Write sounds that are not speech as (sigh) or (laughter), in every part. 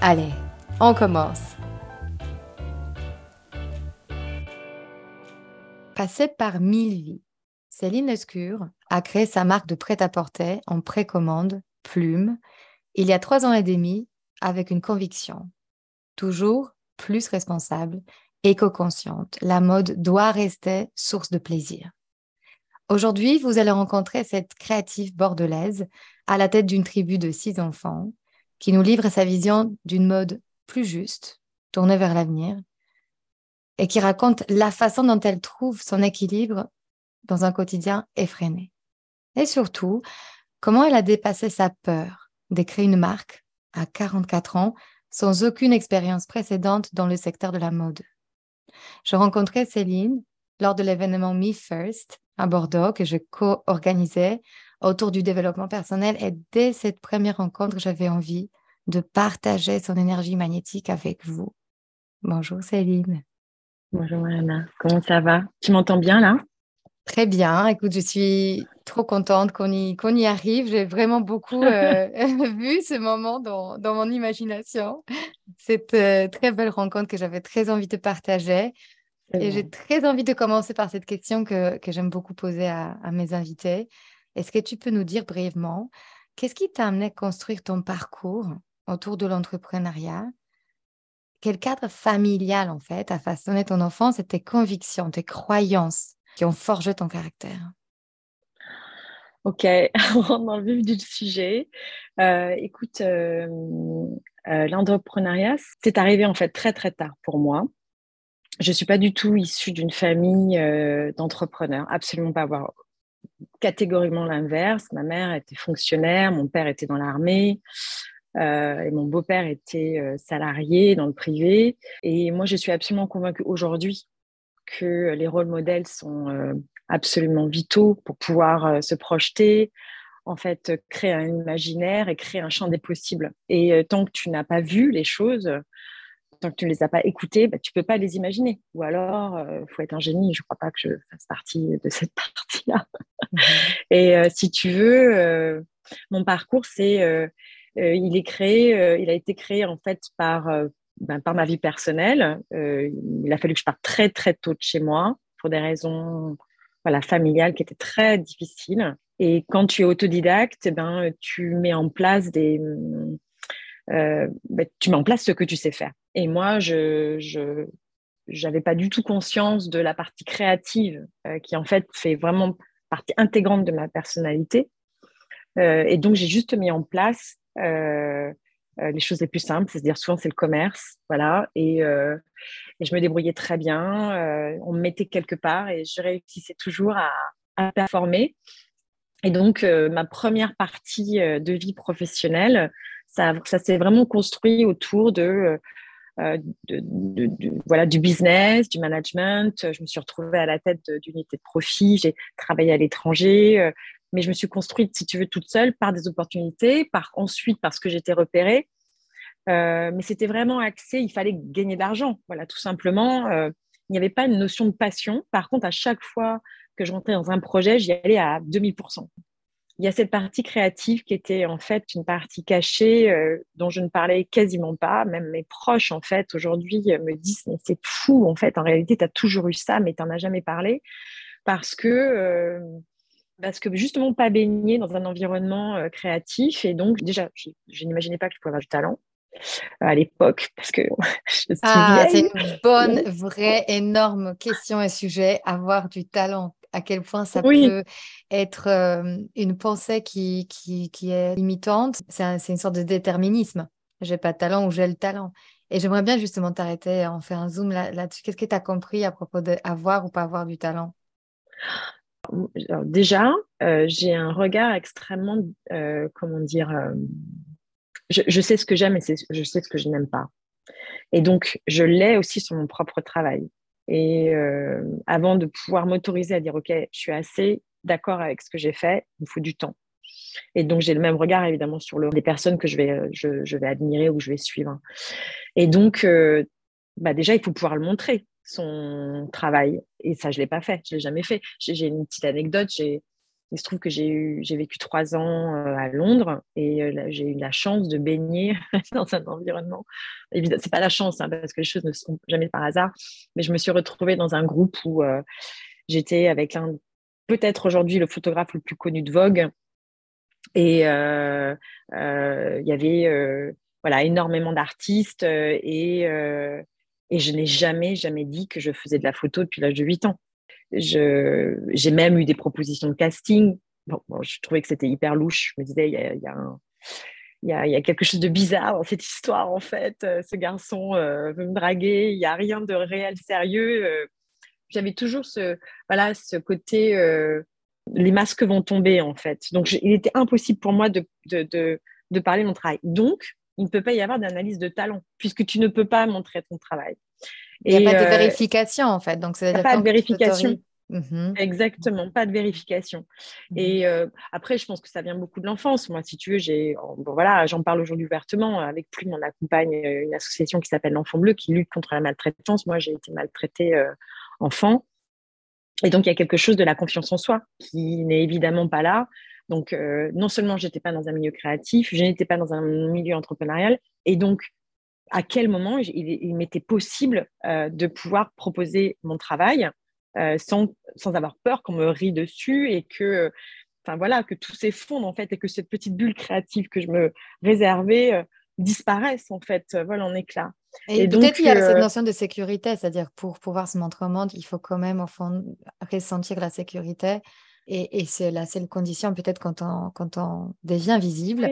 Allez, on commence. Passée par mille vies, Céline Lescure a créé sa marque de prêt-à-porter en précommande, Plume, il y a trois ans et demi, avec une conviction. Toujours plus responsable, éco-consciente, la mode doit rester source de plaisir. Aujourd'hui, vous allez rencontrer cette créative bordelaise à la tête d'une tribu de six enfants qui nous livre sa vision d'une mode plus juste, tournée vers l'avenir, et qui raconte la façon dont elle trouve son équilibre dans un quotidien effréné. Et surtout, comment elle a dépassé sa peur d'écrire une marque à 44 ans sans aucune expérience précédente dans le secteur de la mode. Je rencontrais Céline lors de l'événement Me First à Bordeaux que je co-organisais autour du développement personnel. Et dès cette première rencontre, j'avais envie de partager son énergie magnétique avec vous. Bonjour Céline. Bonjour Anna, comment ça va? Tu m'entends bien là? Très bien, écoute, je suis trop contente qu'on y, qu'on y arrive. J'ai vraiment beaucoup euh, (laughs) (laughs) vu ce moment dans, dans mon imagination. Cette euh, très belle rencontre que j'avais très envie de partager. Et j'ai très envie de commencer par cette question que, que j'aime beaucoup poser à, à mes invités. Est-ce que tu peux nous dire brièvement, qu'est-ce qui t'a amené à construire ton parcours autour de l'entrepreneuriat? Quel cadre familial, en fait, a façonné ton enfance et tes convictions, tes croyances qui ont forgé ton caractère? Ok, (laughs) on rentre dans le vif du sujet. Euh, écoute, euh, euh, l'entrepreneuriat, c'est arrivé en fait très très tard pour moi. Je ne suis pas du tout issue d'une famille d'entrepreneurs, absolument pas. Voir catégoriquement l'inverse. Ma mère était fonctionnaire, mon père était dans l'armée. Euh, et mon beau-père était euh, salarié dans le privé. Et moi, je suis absolument convaincue aujourd'hui que les rôles modèles sont euh, absolument vitaux pour pouvoir se projeter, en fait, créer un imaginaire et créer un champ des possibles. Et tant que tu n'as pas vu les choses, tant que tu ne les as pas écoutées, bah, tu ne peux pas les imaginer. Ou alors, il faut être un génie. Je ne crois pas que je fasse partie de cette (laughs) partie-là. Mmh et si tu veux, mon parcours, c'est euh, il est créé, euh, il a été créé en fait par, euh, ben, par ma vie personnelle. il a fallu que je parte très très tôt de chez moi pour des raisons voilà, familiales qui étaient très difficiles. Et quand tu es autodidacte, eh ben, tu mets en place des, ben, tu mets en place ce que tu sais faire. Et moi, je, j'avais pas du tout conscience de la partie créative qui en fait fait vraiment partie intégrante de ma personnalité. et donc j'ai juste mis en place euh, euh, les choses les plus simples, c'est-à-dire souvent c'est le commerce, voilà, et, euh, et, je me débrouillais très bien. on me mettait quelque part et je réussissais toujours à, à performer. Et donc ma première partie de vie professionnelle, ça, ça s'est vraiment construit autour de, de, voilà, du business, du management. Je me suis retrouvée à la tête d'unités de profit. J'ai travaillé à l'étranger mais je me suis construite, si tu veux, toute seule par des opportunités, par ensuite parce que j'étais repérée. Euh, mais c'était vraiment axé, il fallait gagner de l'argent, voilà, tout simplement. Euh, il n'y avait pas une notion de passion. Par contre, à chaque fois que je rentrais dans un projet, j'y allais à 2000%. Il y a cette partie créative qui était en fait une partie cachée euh, dont je ne parlais quasiment pas. Même mes proches, en fait, aujourd'hui me disent Mais c'est fou, en fait, en réalité, tu as toujours eu ça, mais tu n'en as jamais parlé. Parce que parce que justement pas baigné dans un environnement euh, créatif et donc déjà je, n'imaginais pas que je pouvais avoir du talent à l'époque parce que (laughs) ah, c'est une bonne, vraie, énorme question et sujet. Avoir du talent, à quel point ça peut être euh, une pensée qui, qui, qui est limitante. C'est une sorte de déterminisme. J'ai pas de talent ou j'ai le talent. Et j'aimerais bien justement t'arrêter, en faire un zoom là-dessus. Qu'est-ce que tu as compris à propos d'avoir ou pas avoir du talent? Déjà, euh, j'ai un regard extrêmement, euh, comment dire, je, sais ce que j'aime et je sais ce que je n'aime pas. Et donc, je l'ai aussi sur mon propre travail. Et euh, avant de pouvoir m'autoriser à dire, OK, je suis assez d'accord avec ce que j'ai fait, il me faut du temps. Et donc, j'ai le même regard, évidemment, sur les personnes que je vais, je, vais admirer ou je vais suivre. Et donc, euh, bah déjà, il faut pouvoir le montrer, son travail. Et ça, je ne l'ai pas fait. Je ne l'ai jamais fait. J'ai une petite anecdote. J'ai il se trouve que j'ai vécu trois ans à Londres et j'ai eu la chance de baigner (laughs) dans un environnement. Évidemment, c'est pas la chance hein, parce que les choses ne sont jamais par hasard, mais je me suis retrouvée dans un groupe où j'étais avec peut-être aujourd'hui le photographe le plus connu de Vogue, et il y avait voilà énormément d'artistes et et je n'ai jamais jamais dit que je faisais de la photo depuis l'âge de 8 ans. J'ai même eu des propositions de casting. Bon, je trouvais que c'était hyper louche. Je me disais, il y a, y, a quelque chose de bizarre dans cette histoire, en fait. Euh, ce garçon euh, veut me draguer, il n'y a rien de réel sérieux. Euh. J'avais toujours ce, voilà, ce côté, les masques vont tomber, en fait. Donc, il était impossible pour moi de, de, de, de parler de mon travail. Donc, il ne peut pas y avoir d'analyse de talent, puisque tu ne peux pas montrer ton travail. Il n'y a pas de euh, vérification en fait. Donc, c'est pas de vérification. Mhm. Exactement, pas de vérification. Mhm. Et euh, après, je pense que ça vient beaucoup de l'enfance. Moi, si tu veux, j'ai, bon, voilà, j'en parle aujourd'hui ouvertement. Avec Plume, on accompagne euh, une association qui s'appelle l'Enfant Bleu qui lutte contre la maltraitance. Moi, j'ai été maltraitée enfant. Et donc, il y a quelque chose de la confiance en soi qui n'est évidemment pas là. Donc, non seulement je n'étais pas dans un milieu créatif, je n'étais pas dans un milieu entrepreneurial. Et donc, à quel moment il, m'était possible euh, de pouvoir proposer mon travail euh, sans, sans, avoir peur qu'on me rit dessus et que, enfin voilà, que tout s'effondre en fait et que cette petite bulle créative que je me réservais euh, disparaisse en fait, voilà, en éclat. Et, peut-être qu'il y a cette notion de sécurité, c'est-à-dire pour pouvoir se montrer au monde, il faut quand même au fond ressentir la sécurité. Et, c'est la seule condition peut-être quand on, quand on devient visible.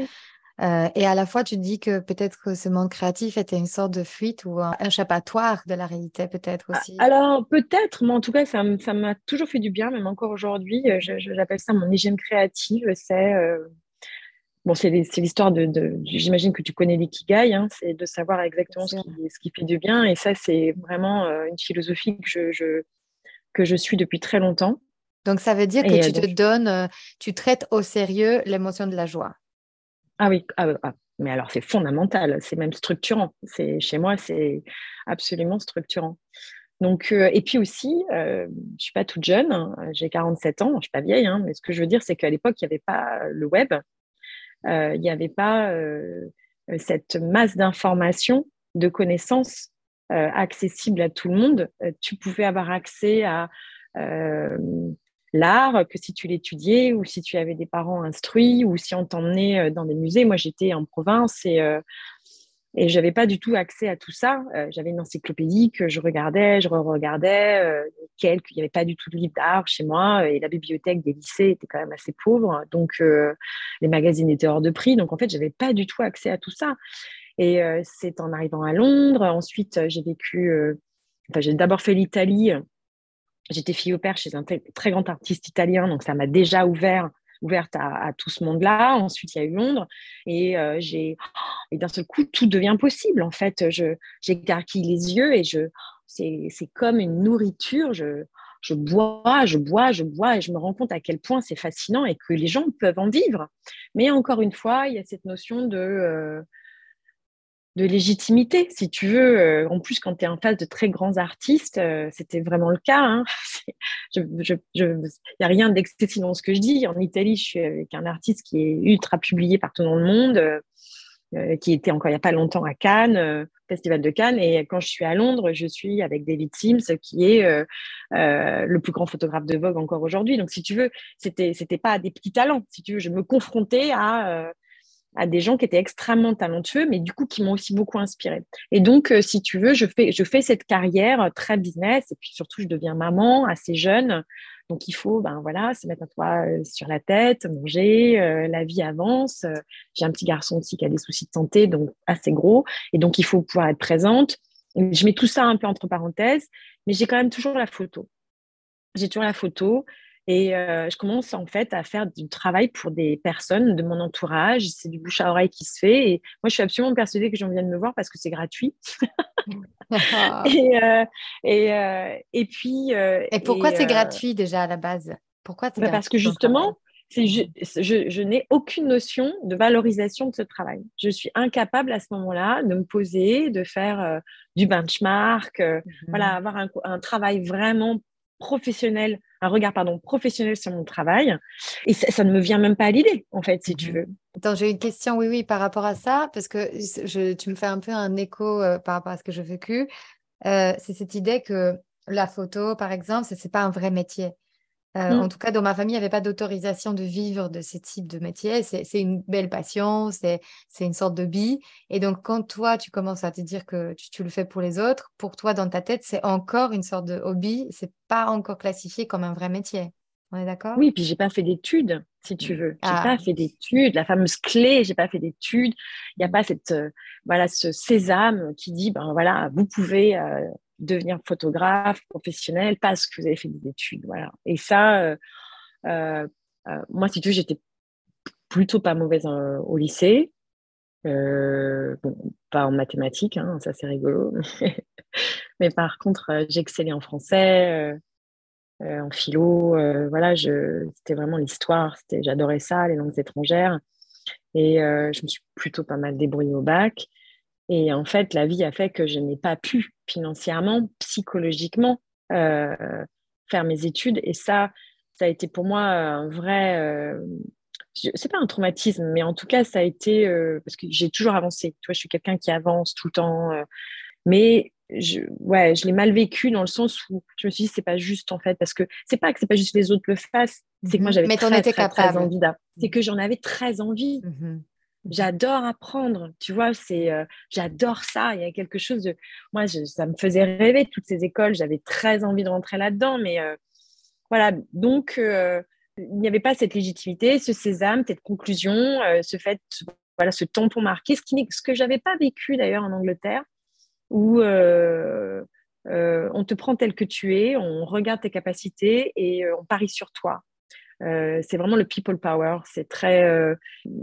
Euh, et à la fois, tu dis que peut-être que ce monde créatif était une sorte de fuite ou un échappatoire de la réalité, peut-être aussi. Alors, peut-être, mais en tout cas, ça m'a toujours fait du bien, même encore aujourd'hui. Euh, j'appelle ça mon hygiène créative. C'est euh, bon, c'est l'histoire de, J'imagine que tu connais l'ikigai, hein, c'est de savoir exactement ce qui, ce qui, fait du bien. Et ça, c'est vraiment une philosophie que je, que je suis depuis très longtemps. Donc, ça veut dire que tu te donnes, tu traites au sérieux l'émotion de la joie. Ah oui, ah, ah, mais alors c'est fondamental, c'est même structurant. C'est chez moi, c'est absolument structurant. Donc, euh, et puis aussi, euh, je ne suis pas toute jeune, hein, j'ai 47 ans, je ne suis pas vieille, hein, mais ce que je veux dire, c'est qu'à l'époque, il n'y avait pas le web, euh, il n'y avait pas cette masse d'informations, de connaissances accessibles à tout le monde. tu pouvais avoir accès à l'art que si tu l'étudiais ou si tu avais des parents instruits ou si on t'emmenait euh, dans des musées. Moi, j'étais en province et, euh, je n'avais pas du tout accès à tout ça. Euh, j'avais une encyclopédie que je regardais, je re-regardais, quelques, il n'y avait pas du tout de livres d'art chez moi et la bibliothèque des lycées était quand même assez pauvre. Donc, les magazines étaient hors de prix. Donc, en fait, je n'avais pas du tout accès à tout ça. Et c'est en arrivant à Londres. Ensuite, j'ai vécu, enfin, j'ai d'abord fait l'Italie J'étais fille au père chez un très grand artiste italien, donc ça m'a déjà ouvert ouverte à, tout ce monde-là. Ensuite, il y a eu Londres et euh, j'ai et d'un seul coup, tout devient possible. En fait, je j'écarquille les yeux et je c'est comme une nourriture. Je je bois, je bois, je bois et je me rends compte à quel point c'est fascinant et que les gens peuvent en vivre. Mais encore une fois, il y a cette notion de euh, de légitimité, si tu veux. Euh, en plus, quand tu es en face de très grands artistes, euh, c'était vraiment le cas. Hein. (laughs) Il n'y a rien d'excessif dans ce que je dis. En Italie, je suis avec un artiste qui est ultra publié partout dans le monde, euh, qui était encore il n'y a pas longtemps à Cannes, Festival de Cannes. Et quand je suis à Londres, je suis avec David Sims, qui est le plus grand photographe de Vogue encore aujourd'hui. Donc, si tu veux, c'était c'était pas des petits talents. Si tu veux, je me confrontais à à des gens qui étaient extrêmement talentueux, mais du coup qui m'ont aussi beaucoup inspiré. Et donc, euh, si tu veux, je fais, je fais cette carrière très business, et puis surtout, je deviens maman assez jeune. Donc, il faut ben, voilà, se mettre un toit euh, sur la tête, manger, euh, la vie avance. J'ai un petit garçon aussi qui a des soucis de santé, donc assez gros. Et donc, il faut pouvoir être présente. Je mets tout ça un peu entre parenthèses, mais j'ai quand même toujours la photo. J'ai toujours la photo. Et euh, je commence en fait à faire du travail pour des personnes de mon entourage. C'est du bouche à oreille qui se fait. Et moi, je suis absolument persuadée que j'en viens de me voir parce que c'est gratuit. (laughs) et, euh, et, euh, et, puis. et pourquoi c'est gratuit déjà à la base? Pourquoi bah Parce que justement, je, je, je n'ai aucune notion de valorisation de ce travail. Je suis incapable à ce moment-là de me poser, de faire du benchmark, voilà, mmh avoir un, un, travail vraiment professionnel un regard pardon, professionnel sur mon travail. Et ça, ne me vient même pas à l'idée, en fait, si tu mmh veux. Attends, j'ai une question, oui, oui, par rapport à ça, parce que je, tu me fais un peu un écho euh, par rapport à ce que j'ai vécu. Euh, c'est cette idée que la photo, par exemple, ce n'est pas un vrai métier. Euh, mmh. En tout cas, dans ma famille, il n'y avait pas d'autorisation de vivre de ce type de métier. C'est une belle passion, c'est une sorte de bille. Et donc, quand toi, tu commences à te dire que tu, le fais pour les autres, pour toi, dans ta tête, c'est encore une sorte de hobby. C'est pas encore classifié comme un vrai métier. On est d'accord? Oui, puis j'ai pas fait d'études, si tu veux. J'ai ah. pas fait d'études. La fameuse clé, j'ai pas fait d'études. Il n'y a pas cette, euh, voilà, ce sésame qui dit, ben voilà, vous pouvez euh, devenir photographe professionnel parce que vous avez fait des études. Voilà. Et ça, euh, euh, euh, moi, si tu veux, j'étais plutôt pas mauvaise au lycée. pas en mathématiques, hein, ça c'est rigolo. (laughs) Mais par contre, j'excellais en français, en philo. voilà, c'était vraiment l'histoire. J'adorais ça, les langues étrangères. Et je me suis plutôt pas mal débrouillée au bac. Et en fait, la vie a fait que je n'ai pas pu financièrement, psychologiquement, euh, faire mes études. Et ça, ça a été pour moi un vrai. Euh, c'est pas un traumatisme, mais en tout cas, ça a été. Euh, parce que j'ai toujours avancé. Tu vois, je suis quelqu'un qui avance tout le temps. Euh, mais je, ouais, je l'ai mal vécu dans le sens où je me suis dit, c'est pas juste en fait. Parce que c'est pas que c'est pas juste les autres le fassent, c'est que moi, mhm. j'avais très, très, très, envie. C'est que j'en avais très envie. Mhm. J'adore apprendre, tu vois, c'est, euh, j'adore ça. Il y a quelque chose de, moi, ça me faisait rêver toutes ces écoles. J'avais très envie de rentrer là-dedans, mais euh, voilà. Donc, euh, il n'y avait pas cette légitimité, ce sésame, cette conclusion, ce fait, voilà, ce tampon marqué, ce qui, ce que j'avais pas vécu d'ailleurs en Angleterre, où on te prend tel que tu es, on regarde tes capacités et on parie sur toi. Euh, c'est vraiment le people power. C'est très, euh,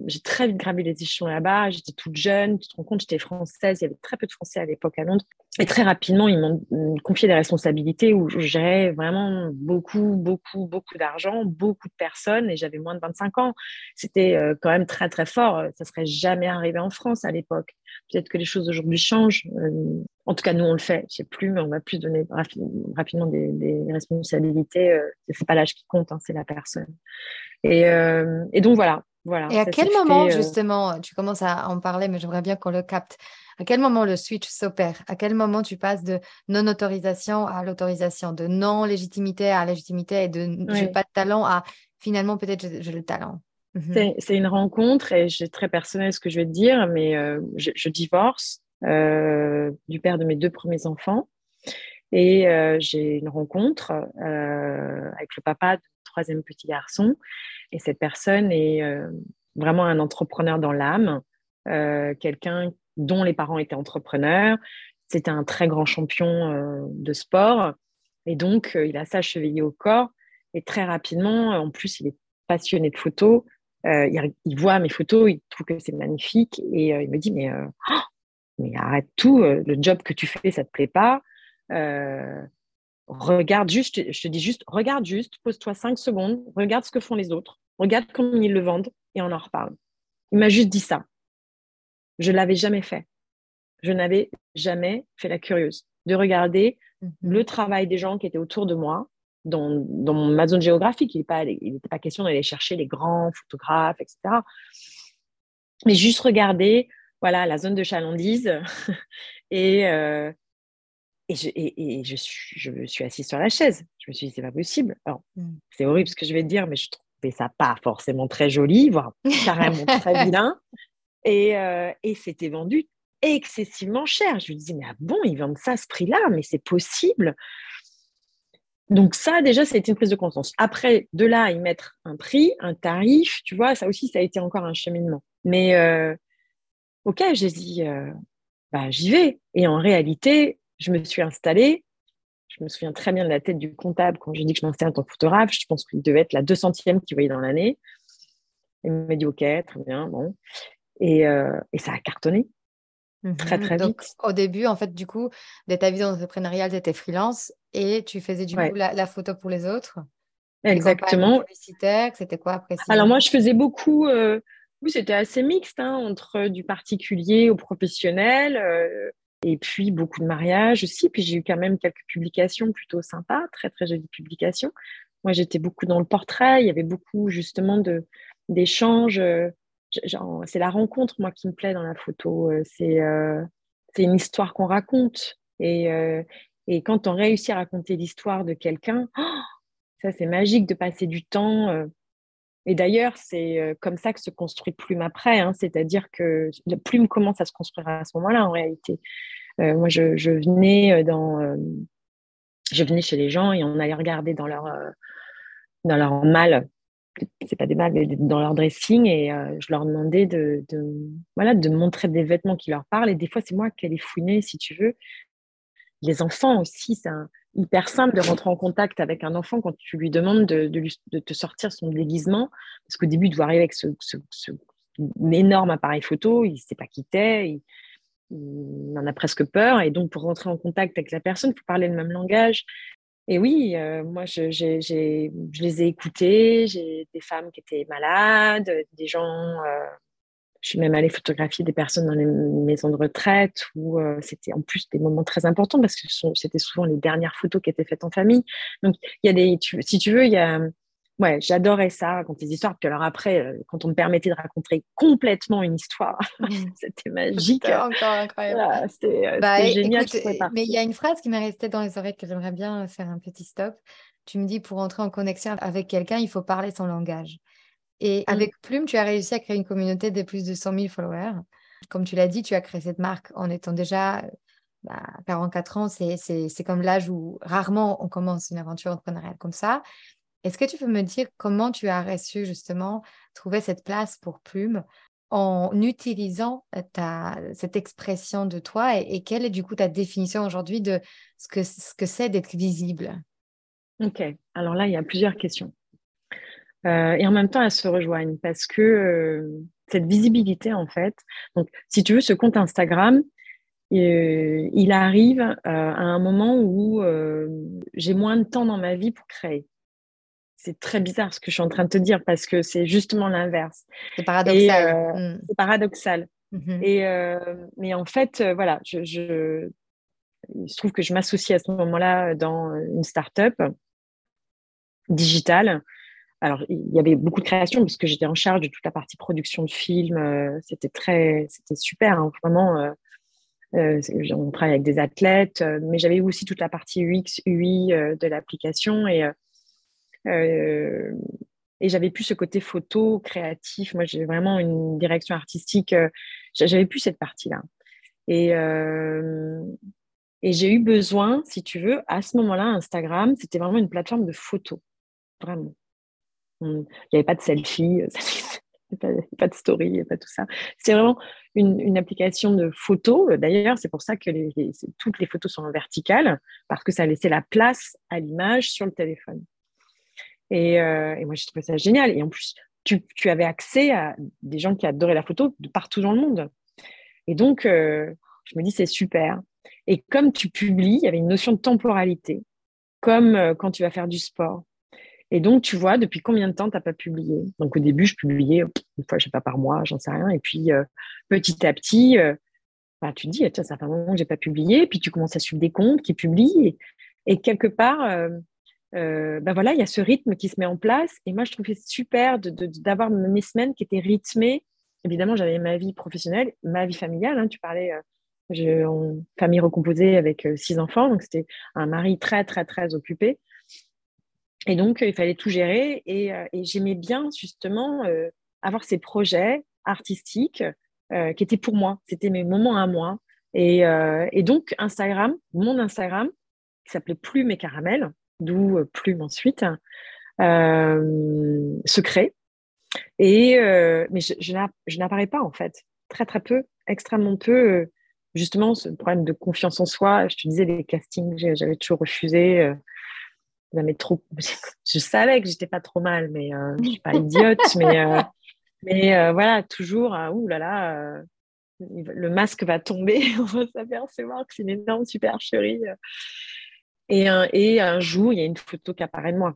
j'ai très vite gravé les échelons là-bas. J'étais toute jeune. Tu te rends compte, j'étais française. Il y avait très peu de Français à l'époque à Londres. Et très rapidement, ils m'ont confié des responsabilités où je gérais vraiment beaucoup, beaucoup, beaucoup d'argent, beaucoup de personnes. Et j'avais moins de 25 ans. C'était euh, quand même très, très fort. Ça serait jamais arrivé en France à l'époque. Peut-être que les choses aujourd'hui changent. Euh, en tout cas, nous, on le fait. Je sais plus, mais on va plus donner rapidement des, responsabilités. Euh, c'est pas l'âge qui compte, hein, c'est la personne. Et, euh, et, donc, voilà. voilà et à quel moment, justement, tu commences à en parler, mais j'aimerais bien qu'on le capte. À quel moment le switch s'opère? À quel moment tu passes de non-autorisation à l'autorisation, de non-légitimité à légitimité et de j'ai pas de talent à finalement peut-être j'ai le talent? Mhm. C'est une rencontre et c'est très personnel ce que je vais te dire, mais euh, je, divorce euh, du père de mes deux premiers enfants et euh, j'ai une rencontre avec le papa du troisième petit garçon et cette personne est vraiment un entrepreneur dans l'âme, quelqu'un dont les parents étaient entrepreneurs. C'était un très grand champion de sport et donc il a ça au corps et très rapidement, en plus il est passionné de photos. Euh, il, voit mes photos, il trouve que c'est magnifique et euh, il me dit mais, euh, oh, mais arrête tout, le job que tu fais, ça te plaît pas. regarde juste, je te dis juste, regarde juste, pose-toi cinq secondes, regarde ce que font les autres, regarde comment ils le vendent et on en reparle. Il m'a juste dit ça. Je l'avais jamais fait. Je n'avais jamais fait la curieuse de regarder mmh le travail des gens qui étaient autour de moi, dans, dans, ma zone géographique. Il n'était pas, question d'aller chercher les grands photographes, etc. Mais juste regarder voilà, la zone de chalandise (laughs) et, euh, et, je, et, je, suis, je me suis assise sur la chaise. Je me suis dit, c'est pas possible. Mm. C'est horrible ce que je vais te dire, mais je trouvais ça pas forcément très joli, voire carrément très (laughs) vilain. Et, et c'était vendu excessivement cher. Je lui disais, mais ah bon, ils vendent ça à ce prix-là, mais c'est possible. Donc ça, déjà, ça a été une prise de conscience. Après, de là y mettre un prix, un tarif, tu vois, ça aussi, ça a été encore un cheminement. Mais euh, ok, j'ai dit, euh, bah, j'y vais. Et en réalité, je me suis installée. Je me souviens très bien de la tête du comptable quand j'ai dit que je m'installais en tant que photographe. Je pense qu'il devait être la 200e qu'il voyait dans l'année. Il m'a dit, ok, très bien, bon. Et, euh, et ça a cartonné. Très, mmh très Donc, au début, en fait, du coup, de ta vie entrepreneuriale, tu étais freelance et tu faisais du coup la, photo pour les autres. Exactement. C'était quoi après Alors, moi, je faisais beaucoup. Euh, oui, c'était assez mixte hein, entre du particulier au professionnel. Euh, et puis beaucoup de mariages aussi. Puis j'ai eu quand même quelques publications plutôt sympas, très très jolies publications. Moi, j'étais beaucoup dans le portrait. Il y avait beaucoup justement d'échanges. Euh, c'est la rencontre, moi, qui me plaît dans la photo. Euh, euh, c'est une histoire qu'on raconte. Et, euh, et, quand on réussit à raconter l'histoire de quelqu'un, (gasps) ça, c'est magique de passer du temps. Et d'ailleurs, c'est comme ça que se construit Plume après. Hein. C'est-à-dire que la Plume commence à se construire à ce moment-là, en réalité. moi, je, venais dans, je venais chez les gens et on allait regarder dans leur, dans leur malle c'est pas des balles, mais dans leur dressing et euh, je leur demandais de, voilà, de montrer des vêtements qui leur parlent. Et des fois, c'est moi qui allais fouiner, si tu veux. Les enfants aussi, c'est hyper simple de rentrer en contact avec un enfant quand tu lui demandes de, de, te sortir son déguisement. Parce qu'au début, il doit arriver avec ce, énorme appareil photo, il ne sait pas qui t'es, il, il, en a presque peur. Et donc, pour rentrer en contact avec la personne, il faut parler le même langage. Et oui, euh, moi, je, je, les ai écoutés. J'ai des femmes qui étaient malades, des gens. Euh, je suis même allée photographier des personnes dans les maisons de retraite où euh, c'était en plus des moments très importants parce que c'était souvent les dernières photos qui étaient faites en famille. Donc, il y a des, si tu veux, il y a ouais, j'adorais ça, raconter des histoires. Puis alors après, euh, quand on me permettait de raconter complètement une histoire, (laughs) c'était magique. C'était encore incroyable. c'était bah, génial. mais il y a une phrase qui m'est restée dans les oreilles que j'aimerais bien faire un petit stop. Tu me dis, pour entrer en connexion avec quelqu'un, il faut parler son langage. Et mmh. avec Plume, tu as réussi à créer une communauté de plus de 100 000 followers. Comme tu l'as dit, tu as créé cette marque en étant déjà bah, 44 ans. C'est comme l'âge où rarement on commence une aventure entrepreneuriale comme ça. Est-ce que tu peux me dire comment tu as reçu justement trouver cette place pour Plume en utilisant euh, cette expression de toi et, quelle est du coup ta définition aujourd'hui de ce que ce que c'est d'être visible? Ok, alors là, il y a plusieurs questions. Euh, et en même temps, elles se rejoignent parce que euh, cette visibilité, en fait, donc si tu veux, ce compte Instagram, il arrive à un moment où j'ai moins de temps dans ma vie pour créer c'est très bizarre ce que je suis en train de te dire parce que c'est justement l'inverse. C'est paradoxal. Euh, mm. C'est paradoxal. Mm-hmm. Et, euh, mais en fait, euh, voilà, je, je, il se trouve que je m'associe à ce moment-là dans une start-up digitale. Alors, il y avait beaucoup de création parce que j'étais en charge de toute la partie production de films. c'était très, c'était super, hein, vraiment. on travaille avec des athlètes, mais j'avais aussi toute la partie UX, UI de l'application et et j'avais plus ce côté photo, créatif. Moi, j'ai vraiment une direction artistique. Euh, j'avais plus cette partie-là. Et, euh, et j'ai eu besoin, si tu veux, à ce moment-là, Instagram, c'était vraiment une plateforme de photos. Vraiment. Il n'y avait pas de selfie, (laughs) pas, de story, pas tout ça. C'était vraiment une, application de photos. D'ailleurs, c'est pour ça que toutes les photos sont en verticale, parce que ça laissait la place à l'image sur le téléphone. Euh, et, moi, j'ai trouvé ça génial. Et en plus, tu, avais accès à des gens qui adoraient la photo de partout dans le monde. Et donc, euh, je me dis, c'est super. Et comme tu publies, il y avait une notion de temporalité, comme euh, quand tu vas faire du sport. Et donc, tu vois, depuis combien de temps tu n'as pas publié? Donc, au début, je publiais une fois, je sais pas, par mois, j'en sais rien. Et puis, petit à petit, bah, tu te dis, ça fait un moment que je n'ai pas publié. Puis, tu commences à suivre des comptes qui publient. et quelque part, ben voilà, il y a ce rythme qui se met en place. Et moi, je trouvais super d'avoir mes semaines qui étaient rythmées. Évidemment, j'avais ma vie professionnelle, ma vie familiale. Hein, tu parlais euh, en famille recomposée avec euh, six enfants, donc c'était un mari très, très, très occupé. Et donc, il fallait tout gérer. Et, j'aimais bien, justement, avoir ces projets artistiques qui étaient pour moi. C'était mes moments à moi. Et, et donc, Instagram, mon Instagram, qui s'appelait Plume et Caramel, d'où Plume ensuite, secret. Et, mais je, n'apparais pas, en fait. Très, très peu, extrêmement peu justement, ce problème de confiance en soi, je te disais, les castings, j'avais toujours refusé. Euh, trop... (laughs) Je savais que j'étais pas trop mal, mais euh, je suis pas idiote. mais euh, mais voilà, toujours, ouh là là, le masque va tomber, (laughs) on va s'apercevoir que c'est une énorme supercherie. Et un, jour, il y a une photo qui apparaît de moi.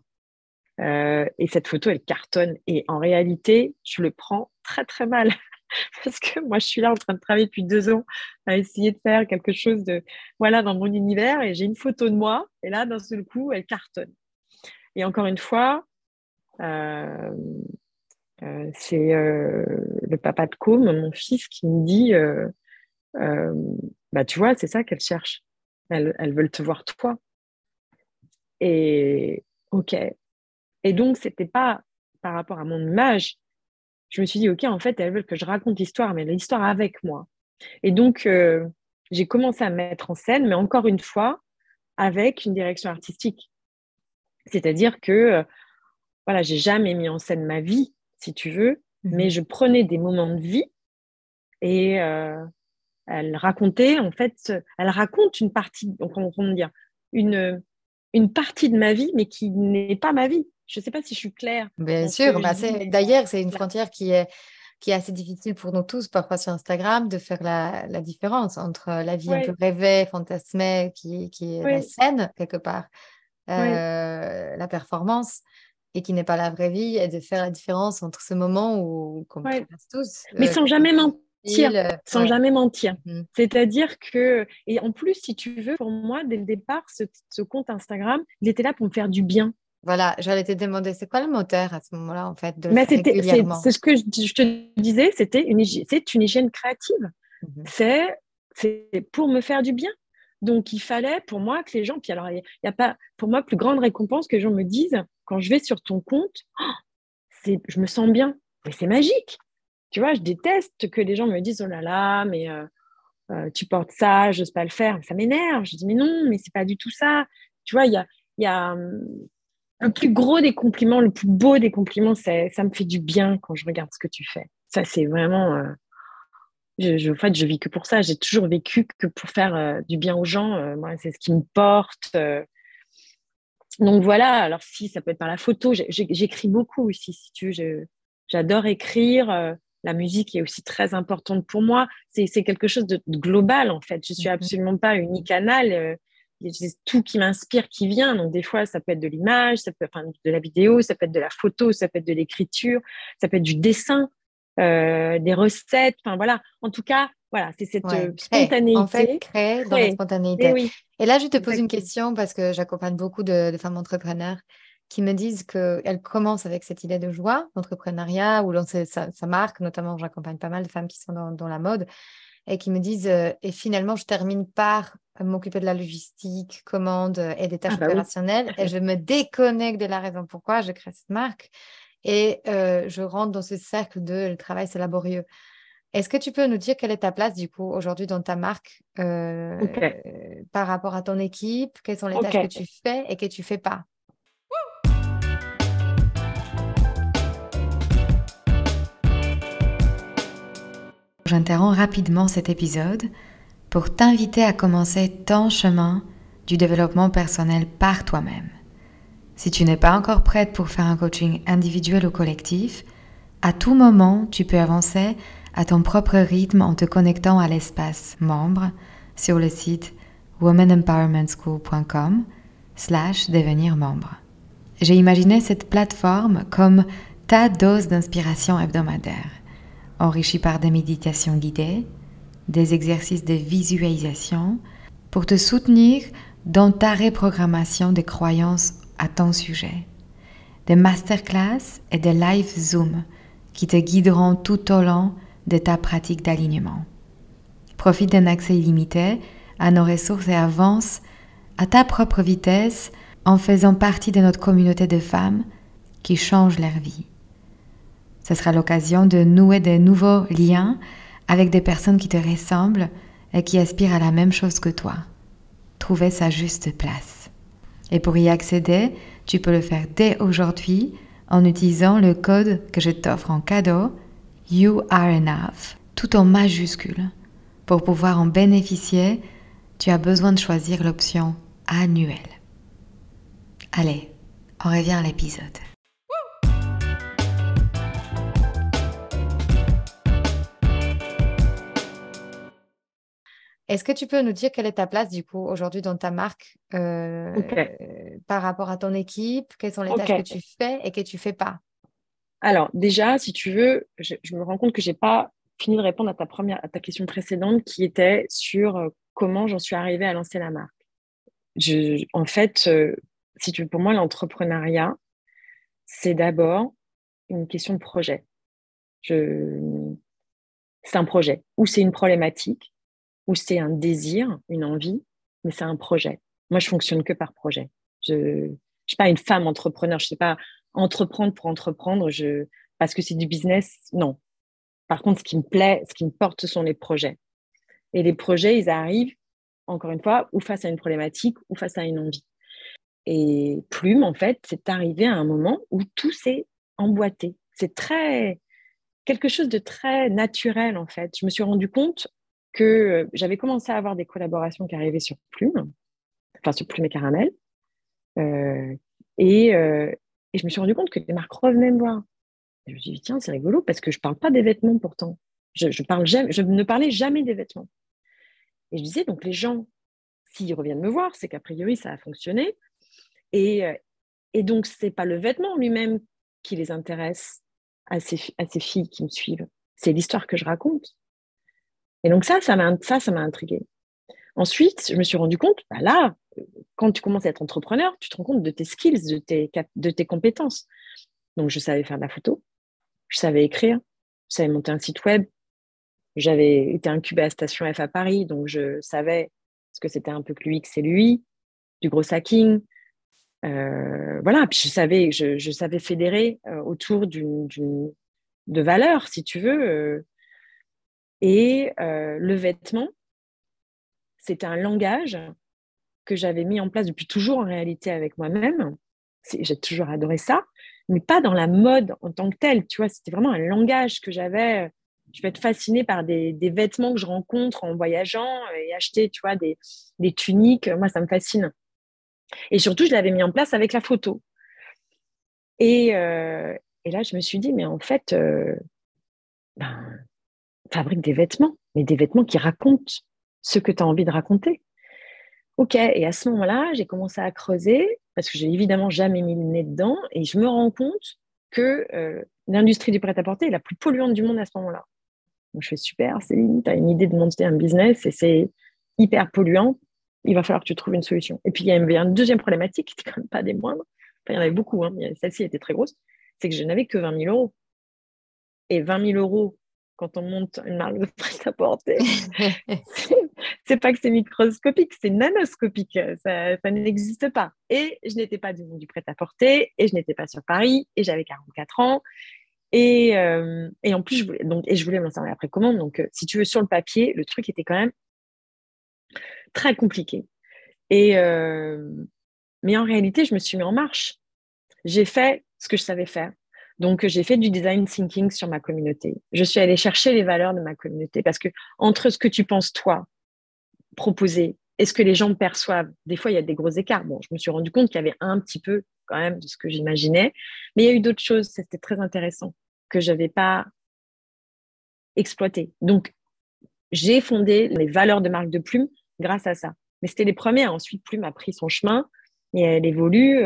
et cette photo, elle cartonne. Et en réalité, je le prends très, très mal. (laughs) parce que moi, je suis là en train de travailler depuis deux ans à essayer de faire quelque chose de, voilà, dans mon univers et j'ai une photo de moi et là, d'un seul coup, elle cartonne. Et encore une fois, euh, euh, c'est euh, le papa de Com, mon fils, qui me dit, bah, tu vois, c'est ça qu'elle cherche. Elles veulent te voir toi. Et ok. Et donc, c'était pas par rapport à mon image, je me suis dit, OK, en fait, elles veulent que je raconte l'histoire, mais l'histoire avec moi. Et donc, euh, j'ai commencé à me mettre en scène, mais encore une fois, avec une direction artistique. C'est-à-dire que, euh, voilà, j'ai jamais mis en scène ma vie, si tu veux, mhm. mais je prenais des moments de vie et euh, elle racontait, en fait, elle raconte une partie, comment dire, une, une partie de ma vie, mais qui n'est pas ma vie. Je ne sais pas si je suis claire. Bien sûr. Bah, d'ailleurs, c'est une frontière qui est, qui est assez difficile pour nous tous, parfois sur Instagram, de faire la, la différence entre la vie un peu rêvée, fantasmée, qui, qui est la scène, quelque part, euh, la performance, et qui n'est pas la vraie vie, et de faire la différence entre ce moment où, qu'on passe tous. Mais euh, sans jamais mentir. Sans jamais mentir. Mmh. C'est-à-dire que, et en plus, si tu veux, pour moi, dès le départ, ce, ce compte Instagram, il était là pour me faire du bien. Voilà, j'allais te demander, c'est quoi le moteur à ce moment-là, en fait, de Mais c'était, c'est, ce que je, te disais, c'était une, c'est une hygiène créative. Mmh c'est, c'est pour me faire du bien. Donc, il fallait pour moi que les gens, puis alors, il n'y a, pas, pour moi, plus grande récompense que les gens me disent, quand je vais sur ton compte, oh, c'est, je me sens bien. Mais c'est magique. Tu vois, je déteste que les gens me disent, oh là là, mais euh, euh, tu portes ça, je n'ose pas le faire. Ça m'énerve. Je dis, mais non, mais c'est pas du tout ça. Tu vois, il y a, y a hum, le plus gros des compliments, le plus beau des compliments, c'est ça me fait du bien quand je regarde ce que tu fais. Ça, c'est vraiment. Euh, je, en fait, je vis que pour ça. J'ai toujours vécu que pour faire du bien aux gens. Moi, c'est ce qui me porte. Donc voilà. Alors si ça peut être par la photo, j'écris beaucoup aussi. Si tu j'adore écrire. La musique est aussi très importante pour moi. C'est quelque chose de, global en fait. Je suis mm-hmm. absolument pas unicanal c'est tout qui m'inspire qui vient. Donc, des fois, ça peut être de l'image, ça peut être de la vidéo, ça peut être de la photo, ça peut être de l'écriture, ça peut être du dessin, euh, des recettes. Enfin, voilà. En tout cas, voilà, c'est cette euh, spontanéité. En fait, créer dans la spontanéité. Et, Et là, je te pose une question parce que j'accompagne beaucoup de, femmes entrepreneurs qui me disent qu'elles commencent avec cette idée de joie, d'entrepreneuriat, ou lancer sa, marque. Notamment, j'accompagne pas mal de femmes qui sont dans, dans la mode et qui me disent, euh, et finalement, je termine par m'occuper de la logistique, commande euh, et des tâches ah bah opérationnelles, et je me déconnecte de la raison pourquoi je crée cette marque, et euh, je rentre dans ce cercle de le travail, c'est laborieux. Est-ce que tu peux nous dire quelle est ta place du coup aujourd'hui dans ta marque par rapport à ton équipe? Quelles sont les tâches que tu fais et que tu fais pas? J'interromps rapidement cet épisode pour t'inviter à commencer ton chemin du développement personnel par toi-même. Si tu n'es pas encore prête pour faire un coaching individuel ou collectif, à tout moment, tu peux avancer à ton propre rythme en te connectant à l'espace membre sur le site womanempowermentschool.com slash devenir membre. J'ai imaginé cette plateforme comme ta dose d'inspiration hebdomadaire enrichi par des méditations guidées, des exercices de visualisation pour te soutenir dans ta reprogrammation des croyances à ton sujet, des masterclass et des live Zoom qui te guideront tout au long de ta pratique d'alignement. Profite d'un accès illimité à nos ressources et avance à ta propre vitesse en faisant partie de notre communauté de femmes qui changent leur vie. Ce sera l'occasion de nouer de nouveaux liens avec des personnes qui te ressemblent et qui aspirent à la même chose que toi. Trouver sa juste place. Et pour y accéder, tu peux le faire dès aujourd'hui en utilisant le code que je t'offre en cadeau, You Are Enough, tout en majuscule. Pour pouvoir en bénéficier, tu as besoin de choisir l'option annuelle. Allez, on revient à l'épisode. Est-ce que tu peux nous dire quelle est ta place du coup aujourd'hui dans ta marque euh, par rapport à ton équipe? Quelles sont les tâches que tu fais et que tu fais pas? Alors déjà, si tu veux, je, me rends compte que j'ai pas fini de répondre à ta première, à ta question précédente qui était sur euh, comment j'en suis arrivée à lancer la marque. Je, en fait, euh, si tu veux, pour moi, l'entrepreneuriat, c'est d'abord une question de projet. Je, c'est un projet ou c'est une problématique ou c'est un désir, une envie, mais c'est un projet. Moi, je fonctionne que par projet. Je ne suis pas une femme entrepreneur. Je ne sais pas entreprendre pour entreprendre je, parce que c'est du business. Non. Par contre, ce qui me plaît, ce qui me porte, ce sont les projets. Et les projets, ils arrivent, encore une fois, ou face à une problématique, ou face à une envie. Et Plume, en fait, c'est arrivé à un moment où tout s'est emboîté. C'est très quelque chose de très naturel, en fait. Je me suis rendu compte que euh, j'avais commencé à avoir des collaborations qui arrivaient sur Plume, enfin sur Plume et Caramel. Euh, et, euh, et, je me suis rendu compte que les marques revenaient me voir. je me suis dit, tiens, c'est rigolo parce que je ne parle pas des vêtements pourtant. Je, ne parlais jamais des vêtements. Et je disais, donc les gens, s'ils reviennent me voir, c'est qu'a priori, ça a fonctionné. Et, donc, ce n'est pas le vêtement lui-même qui les intéresse à ces filles qui me suivent. C'est l'histoire que je raconte. Et donc ça, ça m'a ça, ça m'a intrigué. Ensuite, je me suis rendu compte, bah là, quand tu commences à être entrepreneur, tu te rends compte de tes skills, de tes, de tes compétences. Donc, je savais faire de la photo, je savais écrire, je savais monter un site web, j'avais été incubée à Station F à Paris, donc je savais ce que c'était un peu que l'UX et l'UI, du gros hacking. Euh, voilà, puis je savais, je, je savais fédérer euh, autour d'une, de valeurs, si tu veux. Euh, et euh, le vêtement, c'était un langage que j'avais mis en place depuis toujours en réalité avec moi-même. J'ai toujours adoré ça, mais pas dans la mode en tant que telle. Tu vois, c'était vraiment un langage que j'avais. Je vais être fascinée par des, vêtements que je rencontre en voyageant et acheter, tu vois, des, tuniques. Moi, ça me fascine. Et surtout, je l'avais mis en place avec la photo. Et, euh, là, je me suis dit, mais en fait, euh, ben, fabrique des vêtements, mais des vêtements qui racontent ce que tu as envie de raconter. Ok, et à ce moment-là, j'ai commencé à creuser, parce que j'ai évidemment jamais mis le nez dedans, et je me rends compte que euh, l'industrie du prêt-à-porter est la plus polluante du monde à ce moment-là. Donc je fais super, Céline, tu as une idée de monter un business et c'est hyper polluant, il va falloir que tu trouves une solution. Et puis il y avait une deuxième problématique, (laughs) qui quand même pas des moindres, il y en avait beaucoup, hein, celle-ci était très grosse, c'est que je n'avais que 20 000 euros. Et 20 000 euros quand on monte une marque de prêt-à-porter, (laughs) c'est pas que c'est microscopique, c'est nanoscopique. Ça, n'existe pas. Et je n'étais pas du monde du prêt-à-porter, et je n'étais pas sur Paris, et j'avais 44 ans. Et, euh, et, en plus, je voulais, donc, et je voulais me lancer après commande. Donc, euh, si tu veux, sur le papier, le truc était quand même très compliqué. Et, euh, mais en réalité, je me suis mis en marche. J'ai fait ce que je savais faire. Donc, j'ai fait du design thinking sur ma communauté. Je suis allée chercher les valeurs de ma communauté parce que entre ce que tu penses toi proposer et ce que les gens perçoivent, des fois, il y a des gros écarts. Bon, je me suis rendu compte qu'il y avait un petit peu quand même de ce que j'imaginais, mais il y a eu d'autres choses, c'était très intéressant, que je n'avais pas exploité. Donc, j'ai fondé les valeurs de marque de Plume grâce à ça. Mais c'était les premières. Ensuite, Plume a pris son chemin et elle évolue.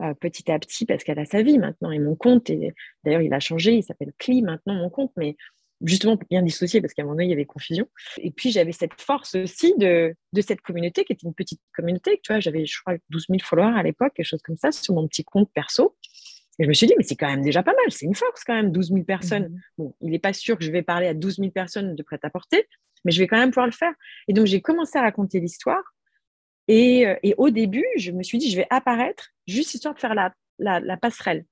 Euh, petit à petit parce qu'elle a sa vie maintenant et mon compte, et d'ailleurs il a changé, il s'appelle Cli maintenant mon compte, mais justement pour bien dissocier parce qu'à un moment donné il y avait confusion. Et puis j'avais cette force aussi de, de cette communauté qui était une petite communauté, tu vois, j'avais je crois 12 000 followers à l'époque, quelque chose comme ça sur mon petit compte perso. Et je me suis dit, mais c'est quand même déjà pas mal, c'est une force quand même, 12 000 personnes. Mmh. Bon, il n'est pas sûr que je vais parler à 12 000 personnes de prêt-à-porter, mais je vais quand même pouvoir le faire. Et donc, j'ai commencé à raconter l'histoire euh, et, au début, je me suis dit, je vais apparaître juste histoire de faire la, passerelle.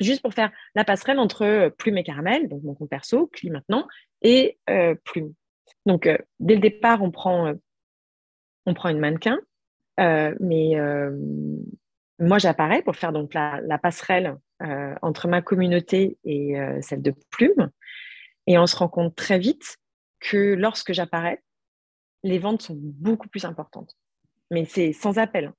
juste pour faire la passerelle entre Plume et Caramel, donc mon compte perso, Cli maintenant, et Plume. Donc, dès le départ, on prend, on prend une mannequin, mais moi, j'apparais pour faire donc la, passerelle entre ma communauté et celle de Plume. Et on se rend compte très vite que lorsque j'apparais, les ventes sont beaucoup plus importantes. Mais c'est sans appel.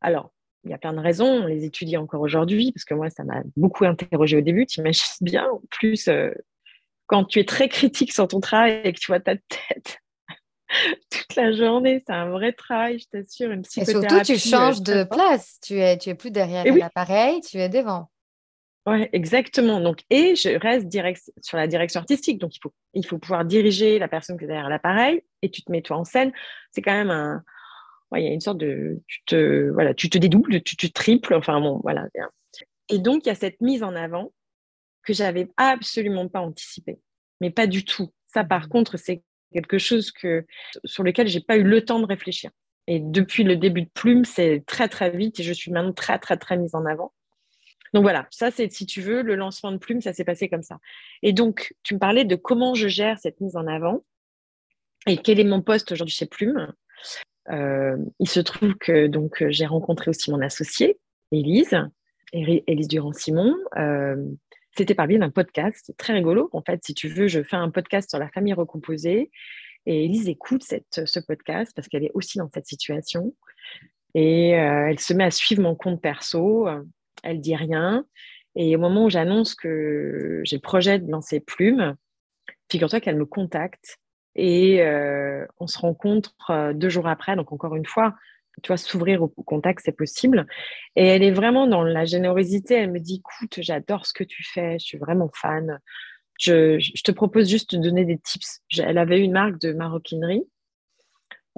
Alors, il y a plein de raisons, on les étudie encore aujourd'hui, parce que moi, ça m'a beaucoup interrogé au début, tu imagines bien. En plus, euh, quand tu es très critique sur ton travail et que tu vois ta tête (laughs) toute la journée, c'est un vrai travail, je t'assure, une psychothérapie. Et surtout, tu euh, changes de place, tu es, tu es plus derrière l'appareil, tu es devant. Oui, exactement. Donc, et je reste sur la direction artistique. Donc, il faut, il faut pouvoir diriger la personne qui est derrière l'appareil et tu te mets toi en scène. C'est quand même un. il y a une sorte de. Tu te, voilà, tu te dédoubles, tu, tu triples. Enfin, bon, voilà. Et donc, il y a cette mise en avant que j'avais absolument pas anticipée. Mais pas du tout. Ça, par contre, c'est quelque chose que, sur lequel j'ai pas eu le temps de réfléchir. Et depuis le début de Plume, c'est très, très vite et je suis maintenant très, très, très mise en avant. Donc voilà, ça c'est, si tu veux, le lancement de Plume, ça s'est passé comme ça. Et donc, tu me parlais de comment je gère cette mise en avant et quel est mon poste aujourd'hui chez Plume. Euh, il se trouve que donc j'ai rencontré aussi mon associée, Élise, Élise Durand-Simon. Euh, c'était par biais d'un podcast très rigolo. En fait, si tu veux, je fais un podcast sur la famille recomposée. Et Élise écoute ce podcast parce qu'elle est aussi dans cette situation. Et euh, elle se met à suivre mon compte perso elle dit rien. Et au moment où j'annonce que j'ai le projet de lancer Plume, figure-toi qu'elle me contacte et euh, on se rencontre euh, deux jours après. Donc, encore une fois, tu vois, s'ouvrir au contact, c'est possible. Et elle est vraiment dans la générosité. Elle me dit Écoute, j'adore ce que tu fais, je suis vraiment fan. Je, te propose juste de donner des tips. Elle avait une marque de maroquinerie.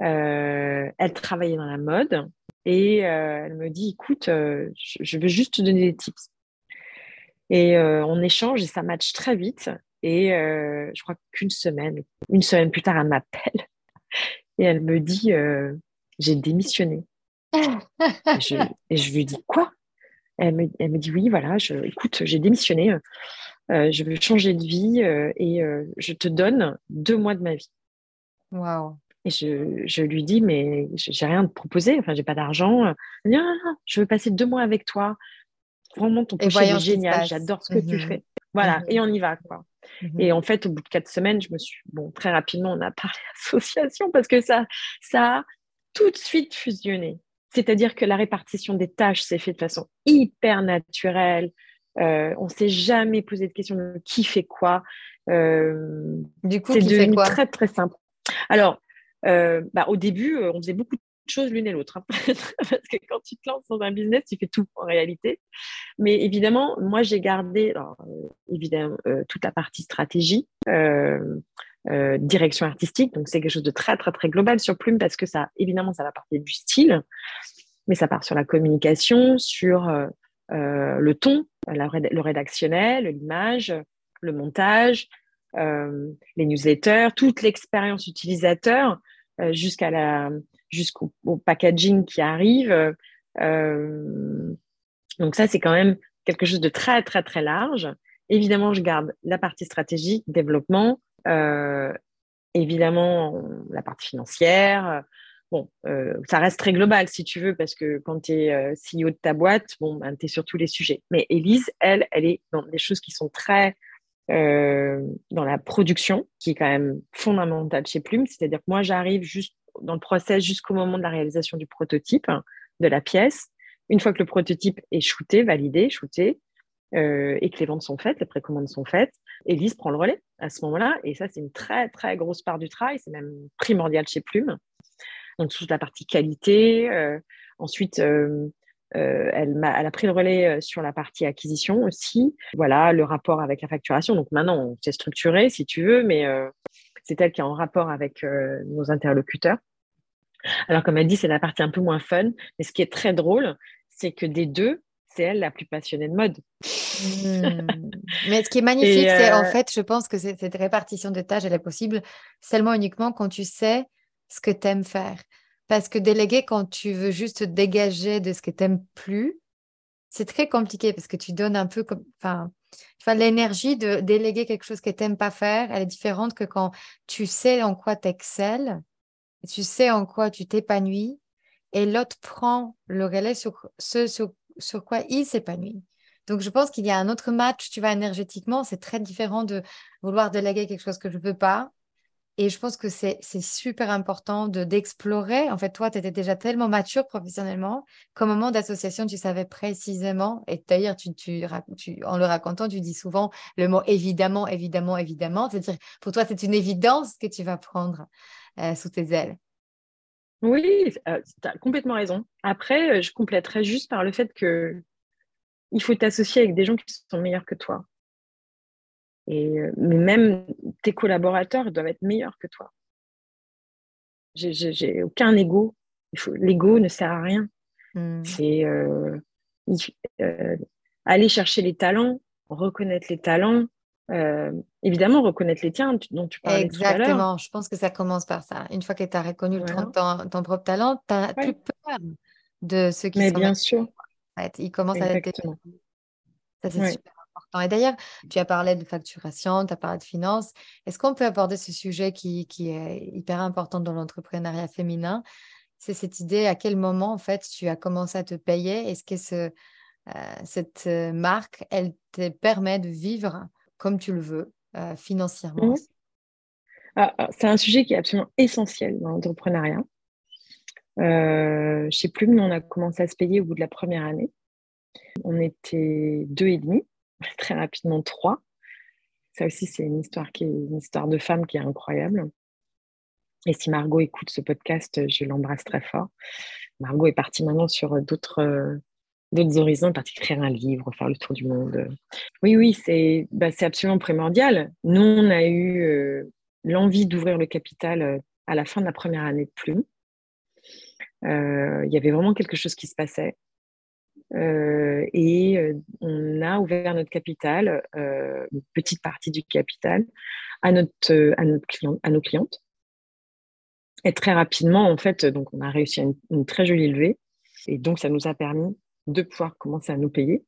Euh, elle travaillait dans la mode. Et euh, elle me dit, écoute, euh, je, veux juste te donner des tips. Et euh, on échange et ça match très vite. Et je crois qu'une semaine, une semaine plus tard, elle m'appelle et elle me dit, j'ai démissionné. et, je, lui dis, quoi? Elle me, dit, oui, voilà, écoute, j'ai démissionné. je veux changer de vie et je te donne deux mois de ma vie. Waouh et je, je, lui dis, mais j'ai rien à te proposer, enfin, j'ai pas d'argent. Elle dit, ah, je veux passer deux mois avec toi. Vraiment, ton projet est génial, j'adore ce que tu mmh fais. Voilà, mmh et on y va, quoi. Mmh et en fait, au bout de quatre semaines, je me suis, bon, très rapidement, on a parlé (laughs) association parce que ça, ça a tout de suite fusionné. C'est-à-dire que la répartition des tâches s'est faite de façon hyper naturelle. Euh, on ne s'est jamais posé de question de qui fait quoi. Euh, du coup, c'est devenu très très simple. Alors, euh, bah, au début, euh, on faisait beaucoup de choses l'une et l'autre. Hein. (laughs) Parce que quand tu te lances dans un business, tu fais tout en réalité. Mais évidemment, moi, j'ai gardé euh, évidemment, toute la partie stratégie, direction artistique. Donc, c'est quelque chose de très, très, très global sur Plume parce que ça, évidemment, ça va partir du style, mais ça part sur la communication, sur le ton, le rédactionnel, l'image, le montage, les newsletters, toute l'expérience utilisateur euh, jusqu'à la jusqu'au packaging qui arrive. Euh, donc ça, c'est quand même quelque chose de très très très large. Évidemment, je garde la partie stratégique, développement, euh, évidemment la partie financière. Bon, ça reste très global si tu veux, parce que quand tu es CEO de ta boîte, bon, ben, tu es sur tous les sujets. Mais Elise, elle, elle est dans des choses qui sont très euh, dans la production, qui est quand même fondamentale chez Plume. C'est-à-dire que moi, j'arrive juste dans le process jusqu'au moment de la réalisation du prototype hein, de la pièce. Une fois que le prototype est shooté, validé, shooté, euh, et que les ventes sont faites, les précommandes sont faites, Elise prend le relais à ce moment-là. Et ça, c'est une très, très grosse part du travail. C'est même primordial chez Plume. Donc, toute la partie qualité. Euh, ensuite, euh, elle, a, elle, a, pris le relais euh, sur la partie acquisition aussi. Voilà, le rapport avec la facturation. Donc maintenant, on s'est structuré, si tu veux, mais euh, c'est elle qui est en rapport avec nos interlocuteurs. Alors, comme elle dit, c'est la partie un peu moins fun. Mais ce qui est très drôle, c'est que des deux, c'est elle la plus passionnée de mode. Hmm. Mais ce qui est (laughs) magnifique, c'est en fait, je pense que cette répartition de tâches, elle est possible seulement uniquement quand tu sais ce que tu aimes faire. Parce que déléguer quand tu veux juste dégager de ce que tu n'aimes plus, c'est très compliqué parce que tu donnes un peu comme, enfin, l'énergie de déléguer quelque chose que tu n'aimes pas faire, elle est différente que quand tu sais en quoi tu excelles, tu sais en quoi tu t'épanouis, et l'autre prend le relais sur ce sur, quoi il s'épanouit. Donc, je pense qu'il y a un autre match, tu vas énergétiquement, c'est très différent de vouloir déléguer quelque chose que je ne peux pas et je pense que c'est super important de d'explorer. En fait, toi, tu étais déjà tellement mature professionnellement qu'au moment d'association, tu savais précisément. Et d'ailleurs, tu, en le racontant, tu dis souvent le mot évidemment, évidemment, évidemment. C'est-à-dire, pour toi, c'est une évidence que tu vas prendre euh, sous tes ailes. Oui, euh, tu as complètement raison. Après, euh, je compléterais juste par le fait que il faut t'associer avec des gens qui sont meilleurs que toi. Et, euh, mais même tes collaborateurs doivent être meilleurs que toi. J'ai aucun ego. L'ego ne sert à rien. Hmm. C'est euh, euh, aller chercher les talents, reconnaître les talents, évidemment reconnaître les tiens dont tu parlais Exactement, je pense que ça commence par ça. Une fois que tu as reconnu ton, ton, propre talent, tu n'as plus peur de ceux qui Mais bien sûr. En fait, ils commencent à être... Ça, c'est super et d'ailleurs, tu as parlé de facturation, tu as parlé de finances. Est-ce qu'on peut aborder ce sujet qui, est hyper important dans l'entrepreneuriat féminin? C'est cette idée à quel moment, en fait, tu as commencé à te payer? Est-ce que ce, euh, cette euh, marque, elle te permet de vivre comme tu le veux euh, financièrement? Mmh ah, ah, C'est un sujet qui est absolument essentiel dans l'entrepreneuriat. je ne sais plus, mais on a commencé à se payer au bout de la première année. On était deux et demi (laughs) très rapidement trois. Ça aussi, c'est une histoire qui est une histoire de femme qui est incroyable. Et si Margot écoute ce podcast, je l'embrasse très fort. Margot est partie maintenant sur d'autres d'autres horizons, partie écrire un livre, faire le tour du monde. Oui, oui, c'est bah, absolument primordial. Nous, on a eu euh, l'envie d'ouvrir le capital euh, à la fin de la première année de plume. Euh, il y avait vraiment quelque chose qui se passait. Euh, et euh, on a ouvert notre capital, euh, une petite partie du capital, à, notre, à, à nos clientes. Et très rapidement, en fait, donc on a réussi une, une, très jolie levée. Et donc, ça nous a permis de pouvoir commencer à nous payer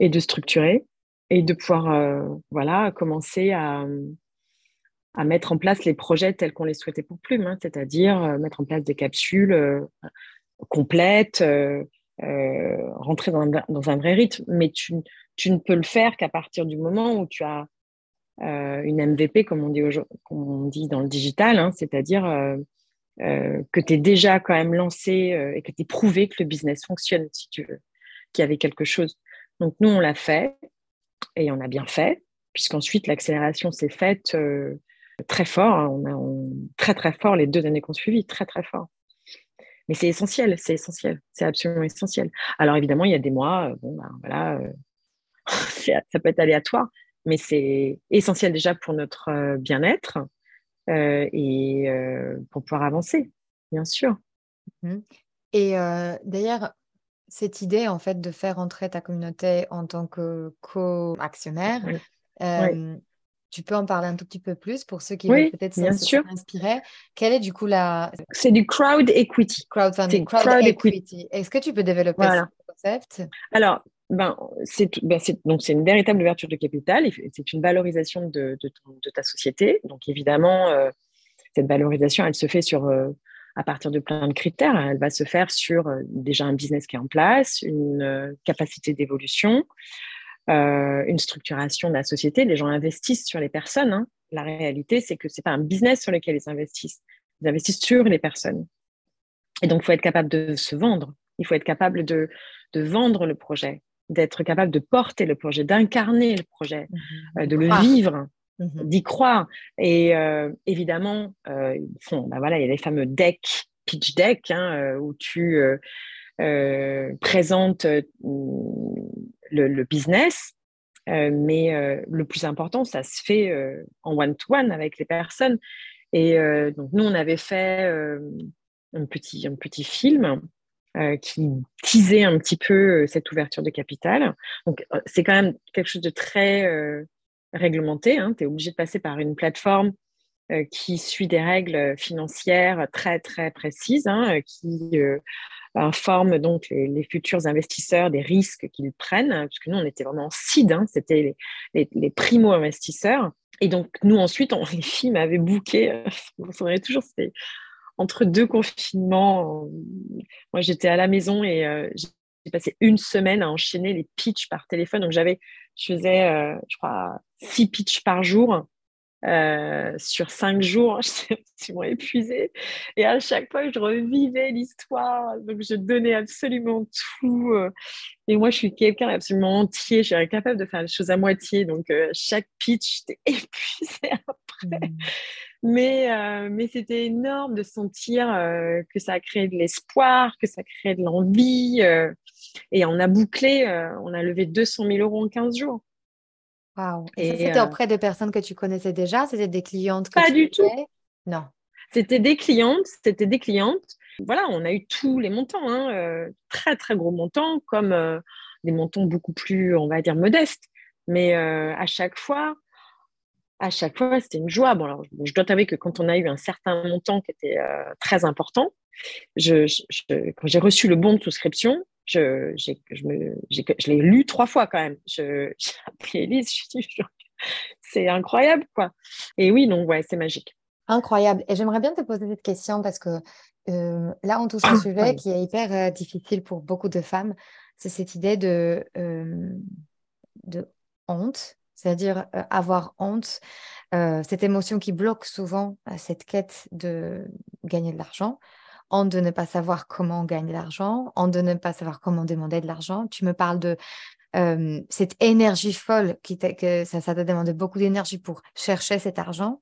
et de structurer et de pouvoir voilà, commencer à, à, mettre en place les projets tels qu'on les souhaitait pour Plume, hein, c'est-à-dire mettre en place des capsules complètes, euh, rentrer dans un, vrai rythme, mais tu, ne peux le faire qu'à partir du moment où tu as euh, une MVP, comme on dit, dit dans le digital, hein, c'est-à-dire euh, que tu es déjà quand même lancé et que tu es prouvé que le business fonctionne, si tu veux, qu'il y avait quelque chose. Donc nous, on l'a fait et on a bien fait, puisqu'ensuite l'accélération s'est faite très fort. Hein. très très fort les deux années qu'on suivi, très très fort. Mais c'est essentiel, c'est essentiel, c'est absolument essentiel. Alors évidemment, il y a des mois, euh, bon, ben, voilà, euh, (laughs) ça peut être aléatoire, mais c'est essentiel déjà pour notre euh, bien-être et pour pouvoir avancer, bien sûr. Mmh et d'ailleurs, cette idée en fait de faire entrer ta communauté en tant que co-actionnaire, tu peux en parler un tout petit peu plus pour ceux qui veulent peut-être s'inspirer. Quelle est du coup la... C'est du crowd equity. Crowdfunding, crowd, equity. Est-ce que tu peux développer ce concept? Alors, ben, ben c'est donc c'est une véritable ouverture de capital. C'est une valorisation de, de, ta société. Donc évidemment, euh, cette valorisation, elle se fait sur euh, à partir de plein de critères. Elle va se faire sur euh, déjà un business qui est en place, une capacité d'évolution, euh, une structuration de la société. Les gens investissent sur les personnes. Hein. La réalité, c'est que ce n'est pas un business sur lequel ils investissent. Ils investissent sur les personnes. Et donc, il faut être capable de se vendre. Il faut être capable de, de vendre le projet, d'être capable de porter le projet, d'incarner le projet, mmh euh, de le vivre, mmh d'y croire. Et euh, évidemment, bah voilà, il y a les fameux decks, pitch deck, hein, où tu présentes le, business, euh, mais euh, le plus important, ça se fait euh, en one-to-one avec les personnes. Et donc, nous, on avait fait un, petit, un petit film qui teasait un petit peu cette ouverture de capital. Donc, c'est quand même quelque chose de très réglementé. Hein. Tu es obligé de passer par une plateforme qui suit des règles financières très, très précises, hein, informe donc les, futurs investisseurs des risques qu'ils prennent, puisque nous, on était vraiment en seed, hein, c'était les, les, primo-investisseurs. Et donc, nous, ensuite, on, (laughs) les filles m'avaient booké, vous savez toujours, c'était entre deux confinements. Moi, j'étais à la maison et j'ai passé une semaine à enchaîner les pitchs par téléphone. Donc, j'avais, je faisais, je crois, six pitchs par jour. Euh, sur cinq jours, (laughs) j'étais absolument épuisée. Et à chaque fois, je revivais l'histoire. Donc, je donnais absolument tout. Euh. Et moi, je suis quelqu'un absolument entier. Je suis incapable de faire les choses à moitié. Donc, euh, chaque pitch, j'étais (laughs) épuisée après. Mmh. Mais, mais c'était énorme de sentir que ça a créé de l'espoir, que ça créé de l'envie. et on a bouclé, on a levé 200 000 euros en 15 jours. Et, c'était euh, auprès de personnes que tu connaissais déjà? C'était des clientes que Pas du tout. Non. C'était des clientes, c'était des clientes. Voilà, on a eu tous les montants, hein, euh, très très gros montants, comme euh, des montants beaucoup plus, on va dire, modestes. Mais à chaque fois, à chaque fois, c'était une joie. Bon, alors, je dois t'avouer que quand on a eu un certain montant qui était très important, je, quand j'ai reçu le bon de souscription, je, je, l'ai lu trois fois quand même. j'ai appelé Elise, (laughs) je suis c'est incroyable, quoi. Et oui, donc, ouais, c'est magique. Incroyable. Et j'aimerais bien te poser cette question parce que euh, là, on touche un (coughs) sujet qui est hyper euh, difficile pour beaucoup de femmes. C'est cette idée de, euh, de honte, c'est-à-dire avoir honte, cette émotion qui bloque souvent cette quête de gagner de l'argent en de ne pas savoir comment gagner de l'argent, en de ne pas savoir comment demander de l'argent. Tu me parles de cette énergie folle qui que ça, ça t'a demandé beaucoup d'énergie pour chercher cet argent.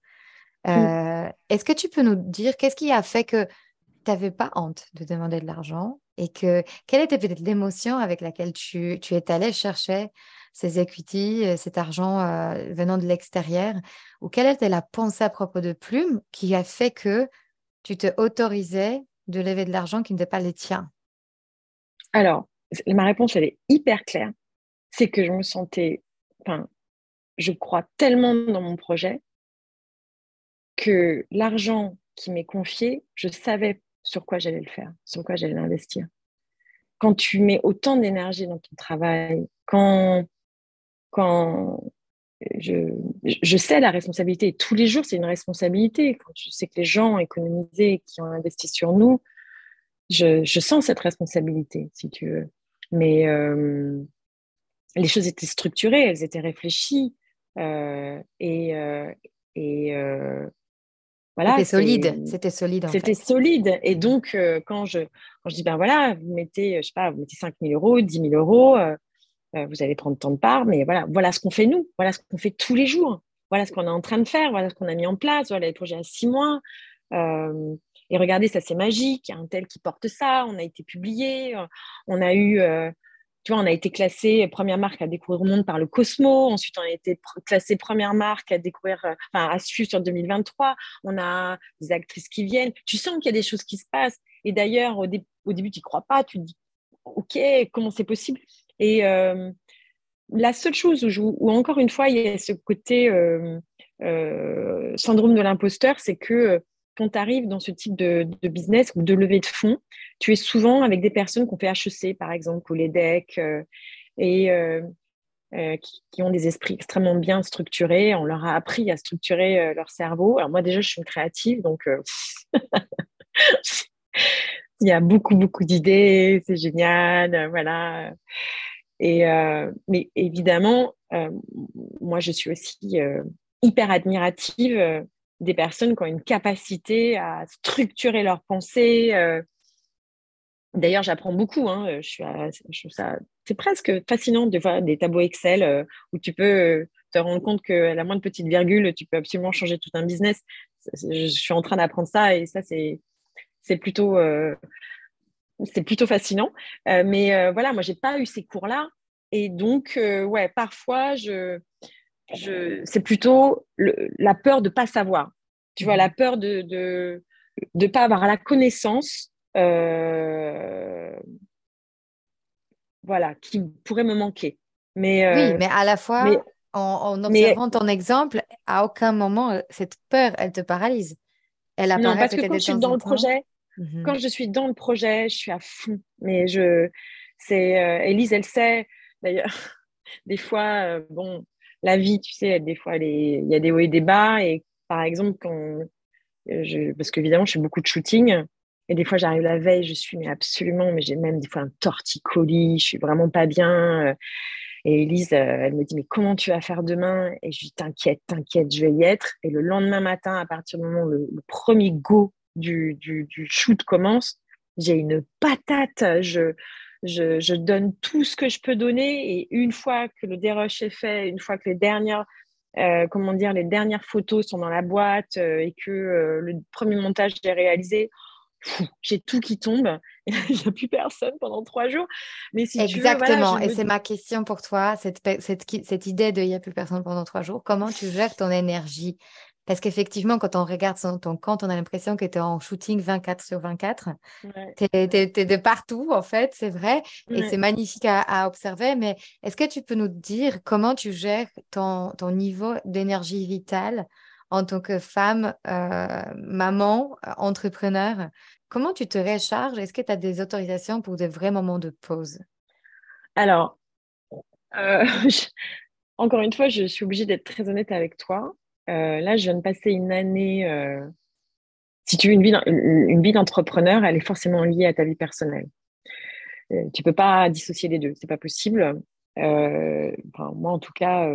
Euh, est-ce que tu peux nous dire qu'est-ce qui a fait que tu n'avais pas honte de demander de l'argent et que quelle était peut-être l'émotion avec laquelle tu, tu es allé chercher ces equity, euh, cet argent euh, venant de l'extérieur? Ou quelle était la pensée à propos de Plume qui a fait que tu te autorisais de lever de l'argent qui n'était pas les tiens Alors, ma réponse, elle est hyper claire. C'est que je me sentais, enfin, je crois tellement dans mon projet que l'argent qui m'est confié, je savais sur quoi j'allais le faire, sur quoi j'allais l'investir. Quand tu mets autant d'énergie dans ton travail, quand, quand je, je, sais la responsabilité. Tous les jours, c'est une responsabilité. Quand tu sais que les gens ont économisé, qui ont investi sur nous, je, je sens cette responsabilité, si tu veux. Mais euh, les choses étaient structurées, elles étaient réfléchies. Euh, et euh, et voilà. C'était solide. C'était solide. C'était solide. Et donc, quand, je, quand je dis, ben voilà, vous mettez, je sais pas, vous mettez 5 000 euros, 10 000 euros, vous allez prendre tant de part, mais voilà, voilà ce qu'on fait nous, voilà ce qu'on fait tous les jours, voilà ce qu'on est en train de faire, voilà ce qu'on a mis en place, voilà les projets à six mois. Euh, et regardez, ça c'est magique, il y a un tel qui porte ça, on a été publié, euh, on a eu, tu vois, on a été classé première marque à découvrir au monde par le Cosmo, ensuite on a été classé première marque à découvrir, enfin à suivre sur 2023, on a des actrices qui viennent, tu sens qu'il y a des choses qui se passent. Et d'ailleurs, au, au, début, tu n'y crois pas, tu te dis, OK, comment c'est possible? Et euh, la seule chose où, encore une fois, il y a ce côté euh, euh, syndrome de l'imposteur, c'est que quand tu arrives dans ce type de, business ou de levée de fonds, tu es souvent avec des personnes qui ont fait HEC, par exemple, ou les DEC, et qui, ont des esprits extrêmement bien structurés. On leur a appris à structurer leur cerveau. Alors moi, déjà, je suis une créative, donc (laughs) il y a beaucoup, beaucoup d'idées, c'est génial, voilà. Et, euh, mais évidemment, euh, moi, je suis aussi euh, hyper admirative des personnes qui ont une capacité à structurer leurs pensées. D'ailleurs, j'apprends beaucoup. Hein, ça, c'est presque fascinant de voir des tableaux Excel où tu peux te rendre compte que la moindre petite virgule, tu peux absolument changer tout un business. Je suis en train d'apprendre ça et ça, c'est, c'est plutôt c'est plutôt fascinant. Euh, mais euh, voilà, moi, j'ai pas eu ces cours-là. Et donc, euh, ouais, parfois, je, je, c'est plutôt la peur de pas savoir. Tu vois, la peur de ne de, pas avoir la connaissance. voilà, qui pourrait me manquer. Mais, oui, mais à la fois, en, observant ton exemple, à aucun moment, cette peur, elle te paralyse. Elle apparaît non, parce que quand je suis dans le projet, Mmh Quand je suis dans le projet, je suis à fond. Mais je, c'est, euh, Elise, elle sait. D'ailleurs, (laughs) des fois, euh, bon, la vie, tu sais, des fois, il y a des hauts et des bas. Et par exemple, quand je, parce qu'évidemment, je fais beaucoup de shooting. Et des fois, j'arrive la veille, je suis mais absolument, mais j'ai même des fois un torticolis, je suis vraiment pas bien. Et Elise, elle me dit, mais comment tu vas faire demain? Et je dis, t'inquiète, t'inquiète, je vais y être. Et le lendemain matin, à partir du moment où le, premier go du, du, du shoot commence, j'ai une patate. Je, je, je, donne tout ce que je peux donner. Et une fois que le dérush est fait, une fois que les dernières, euh, comment dire, les dernières photos sont dans la boîte euh, et que euh, le premier montage est réalisé, j'ai tout qui tombe. Il n'y a plus personne pendant trois jours. Mais si Exactement. et c'est ma question pour toi, cette, cette, cette idée de il n'y a plus personne pendant trois jours. Comment tu gères ton énergie parce qu'effectivement, quand on regarde ton compte, on a l'impression que tu es en shooting 24 sur 24. Tu es, de partout, en fait, c'est vrai. Et c'est magnifique à, observer. Mais est-ce que tu peux nous dire comment tu gères ton, ton niveau d'énergie vitale en tant que femme, euh, maman, entrepreneur? Comment tu te recharges? Est-ce que tu as des autorisations pour des vrais moments de pause? Alors, euh, (laughs) encore une fois, je suis obligée d'être très honnête avec toi. Euh, là, je viens de passer une année. Euh, si tu veux une vie, d'entrepreneur, elle est forcément liée à ta vie personnelle. Euh, tu peux pas dissocier les deux, c'est pas possible. moi, en tout cas,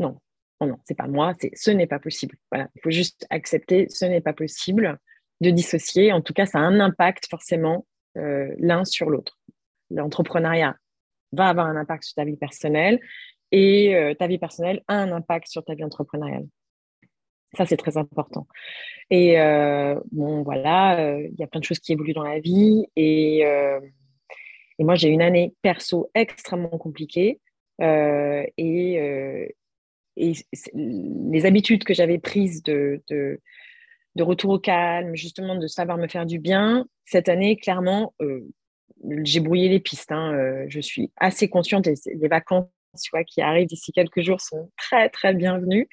non, non, non, c'est pas moi, ce n'est pas possible. Voilà, il faut juste accepter, ce n'est pas possible de dissocier. En tout cas, ça a un impact forcément l'un sur l'autre. L'entrepreneuriat va avoir un impact sur ta vie personnelle et ta vie personnelle a un impact sur ta vie entrepreneuriale. Ça, c'est très important. Et euh, bon, voilà, euh, il y a plein de choses qui évoluent dans la vie. Et, euh, et moi, j'ai une année perso extrêmement compliquée. et, et les habitudes que j'avais prises de, de, retour au calme, justement, de savoir me faire du bien, cette année, clairement, j'ai brouillé les pistes. Hein. je suis assez consciente et les vacances tu qui arrivent d'ici quelques jours sont très, très bienvenues.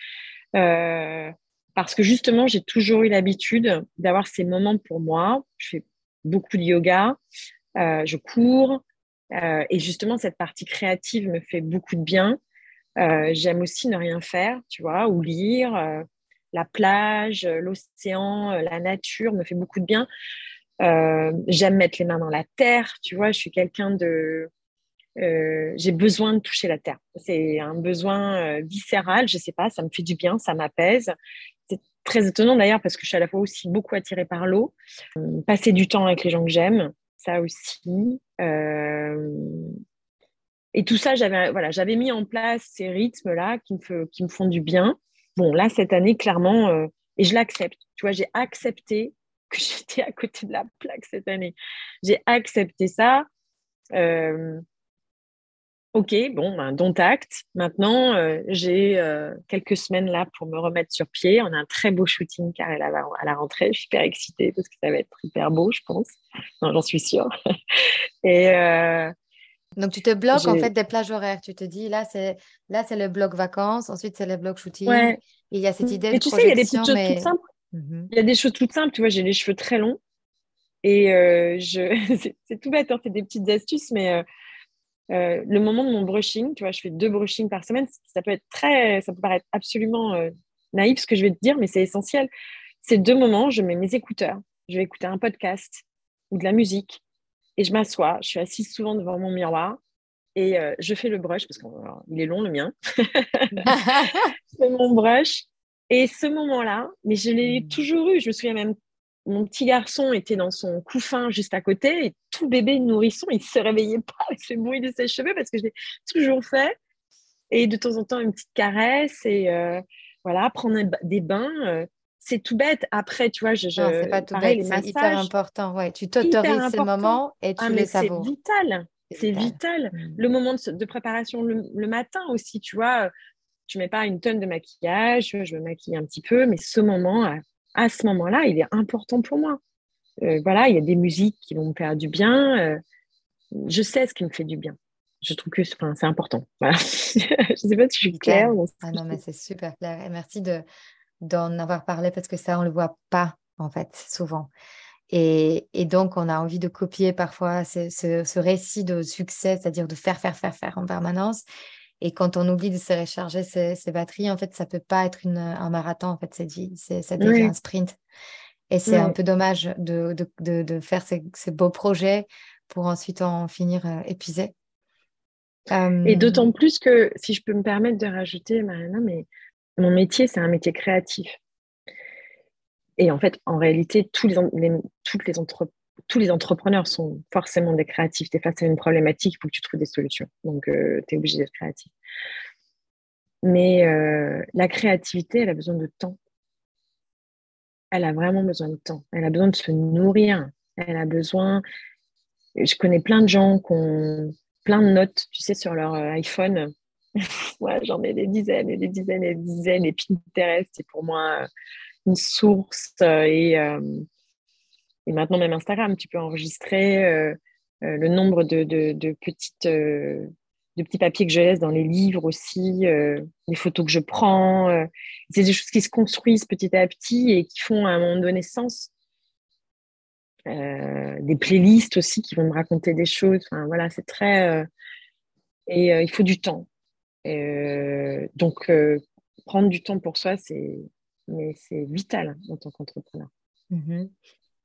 Parce que justement, j'ai toujours eu l'habitude d'avoir ces moments pour moi. Je fais beaucoup de yoga, euh, je cours, euh, et justement, cette partie créative me fait beaucoup de bien. Euh, j'aime aussi ne rien faire, tu vois, ou lire. la plage, l'océan, la nature me fait beaucoup de bien. j'aime mettre les mains dans la terre, tu vois, je suis quelqu'un de... j'ai besoin de toucher la terre. C'est un besoin viscéral, je sais pas, ça me fait du bien, ça m'apaise très étonnant d'ailleurs parce que je suis à la fois aussi beaucoup attirée par l'eau. Euh, passer du temps avec les gens que j'aime, ça aussi. Euh, et tout ça, j'avais voilà, j'avais mis en place ces rythmes-là qui me, qui me font du bien. Bon, là, cette année, clairement, euh, et je l'accepte. Tu vois, j'ai accepté que (laughs) j'étais à côté de la plaque cette année. J'ai accepté ça. Ok, bon, ben, dont acte. Maintenant, euh, j'ai euh, quelques semaines là pour me remettre sur pied. On a un très beau shooting car elle a, à la rentrée. Je suis hyper excitée parce que ça va être hyper beau, je pense. Non, j'en suis sûre. (laughs) Et euh, donc tu te bloques en fait des plages horaires. Tu te dis là c'est là c'est le bloc vacances, ensuite c'est le bloc shooting. Et il y a cette idée. Mais tu sais, il y a des petites choses toutes simples. Mhm. Il y a des choses toutes simples. Tu vois, j'ai les cheveux très longs et je (laughs) c'est tout bête. Hein, c'est des petites astuces, mais euh, le moment de mon brushing, tu vois, je fais deux brushings par semaine, ça peut être très, ça peut paraître absolument euh, naïf ce que je vais te dire, mais c'est essentiel. Ces deux moments, je mets mes écouteurs, je vais écouter un podcast ou de la musique et je m'assois. Je suis assise souvent devant mon miroir et euh, je fais le brush parce qu'il est long le mien. (laughs) je fais mon brush et ce moment-là, mais je l'ai (laughs) toujours eu. Je me souviens même mon petit garçon était dans son couffin juste à côté et tout bébé nourrisson, il ne se réveillait pas avec le bruit de ses cheveux parce que je l'ai toujours fait. Et de temps en temps, une petite caresse et euh, voilà, prendre des bains. Euh, c'est tout bête. Après, tu vois, je. je non, c'est pas tout bête, c'est hyper important. Ouais, tu t'autorises ce moment et tu ah, les savoures. C'est vital. C'est vital. Mm. Le moment de, préparation le, matin aussi, tu vois. Je mets pas une tonne de maquillage, je me maquille un petit peu, mais ce moment, à ce moment-là, il est important pour moi. Euh, voilà, il y a des musiques qui vont me faire du bien. Euh, je sais ce qui me fait du bien. Je trouve que c'est important. (laughs) je ne sais pas si je suis claire. Ah non, mais c'est super clair. Et merci de, d'en avoir parlé parce que ça, on ne le voit pas, en fait, souvent. Et, donc, on a envie de copier parfois ce, récit de succès, c'est-à-dire de faire, faire, faire, faire en permanence. Et quand on oublie de se recharger ses, batteries, en fait, ça peut pas être un marathon, en fait, cette vie. Ça devient un sprint. Et c'est un peu dommage de, faire ces, beaux projets pour ensuite en finir euh, épuisé. Et d'autant plus que, si je peux me permettre de rajouter, Mariana, mais mon métier, c'est un métier créatif. Et en fait, en réalité, tous les, toutes les tous les entrepreneurs sont forcément des créatifs. Tu es face à une problématique, il faut que tu trouves des solutions. Donc, euh, tu es obligé d'être créatif. Mais euh, la créativité, elle a besoin de temps. Elle a vraiment besoin de temps. Elle a besoin de se nourrir. Elle a besoin. Je connais plein de gens qui ont plein de notes, tu sais, sur leur euh, iPhone. (laughs) Moi, j'en ai des dizaines et des dizaines et des dizaines. Et Pinterest, c'est pour moi une source. Euh, et, euh, et, maintenant, même Instagram, tu peux enregistrer euh, le nombre de, de, petites, de petits papiers que je laisse dans les livres aussi, les photos que je prends. c'est des choses qui se construisent petit à petit et qui font à un moment donné sens. des playlists aussi qui vont me raconter des choses. Enfin, voilà, c'est très. et il faut du temps. donc, prendre du temps pour soi, c'est vital en tant qu'entrepreneur. Mhm.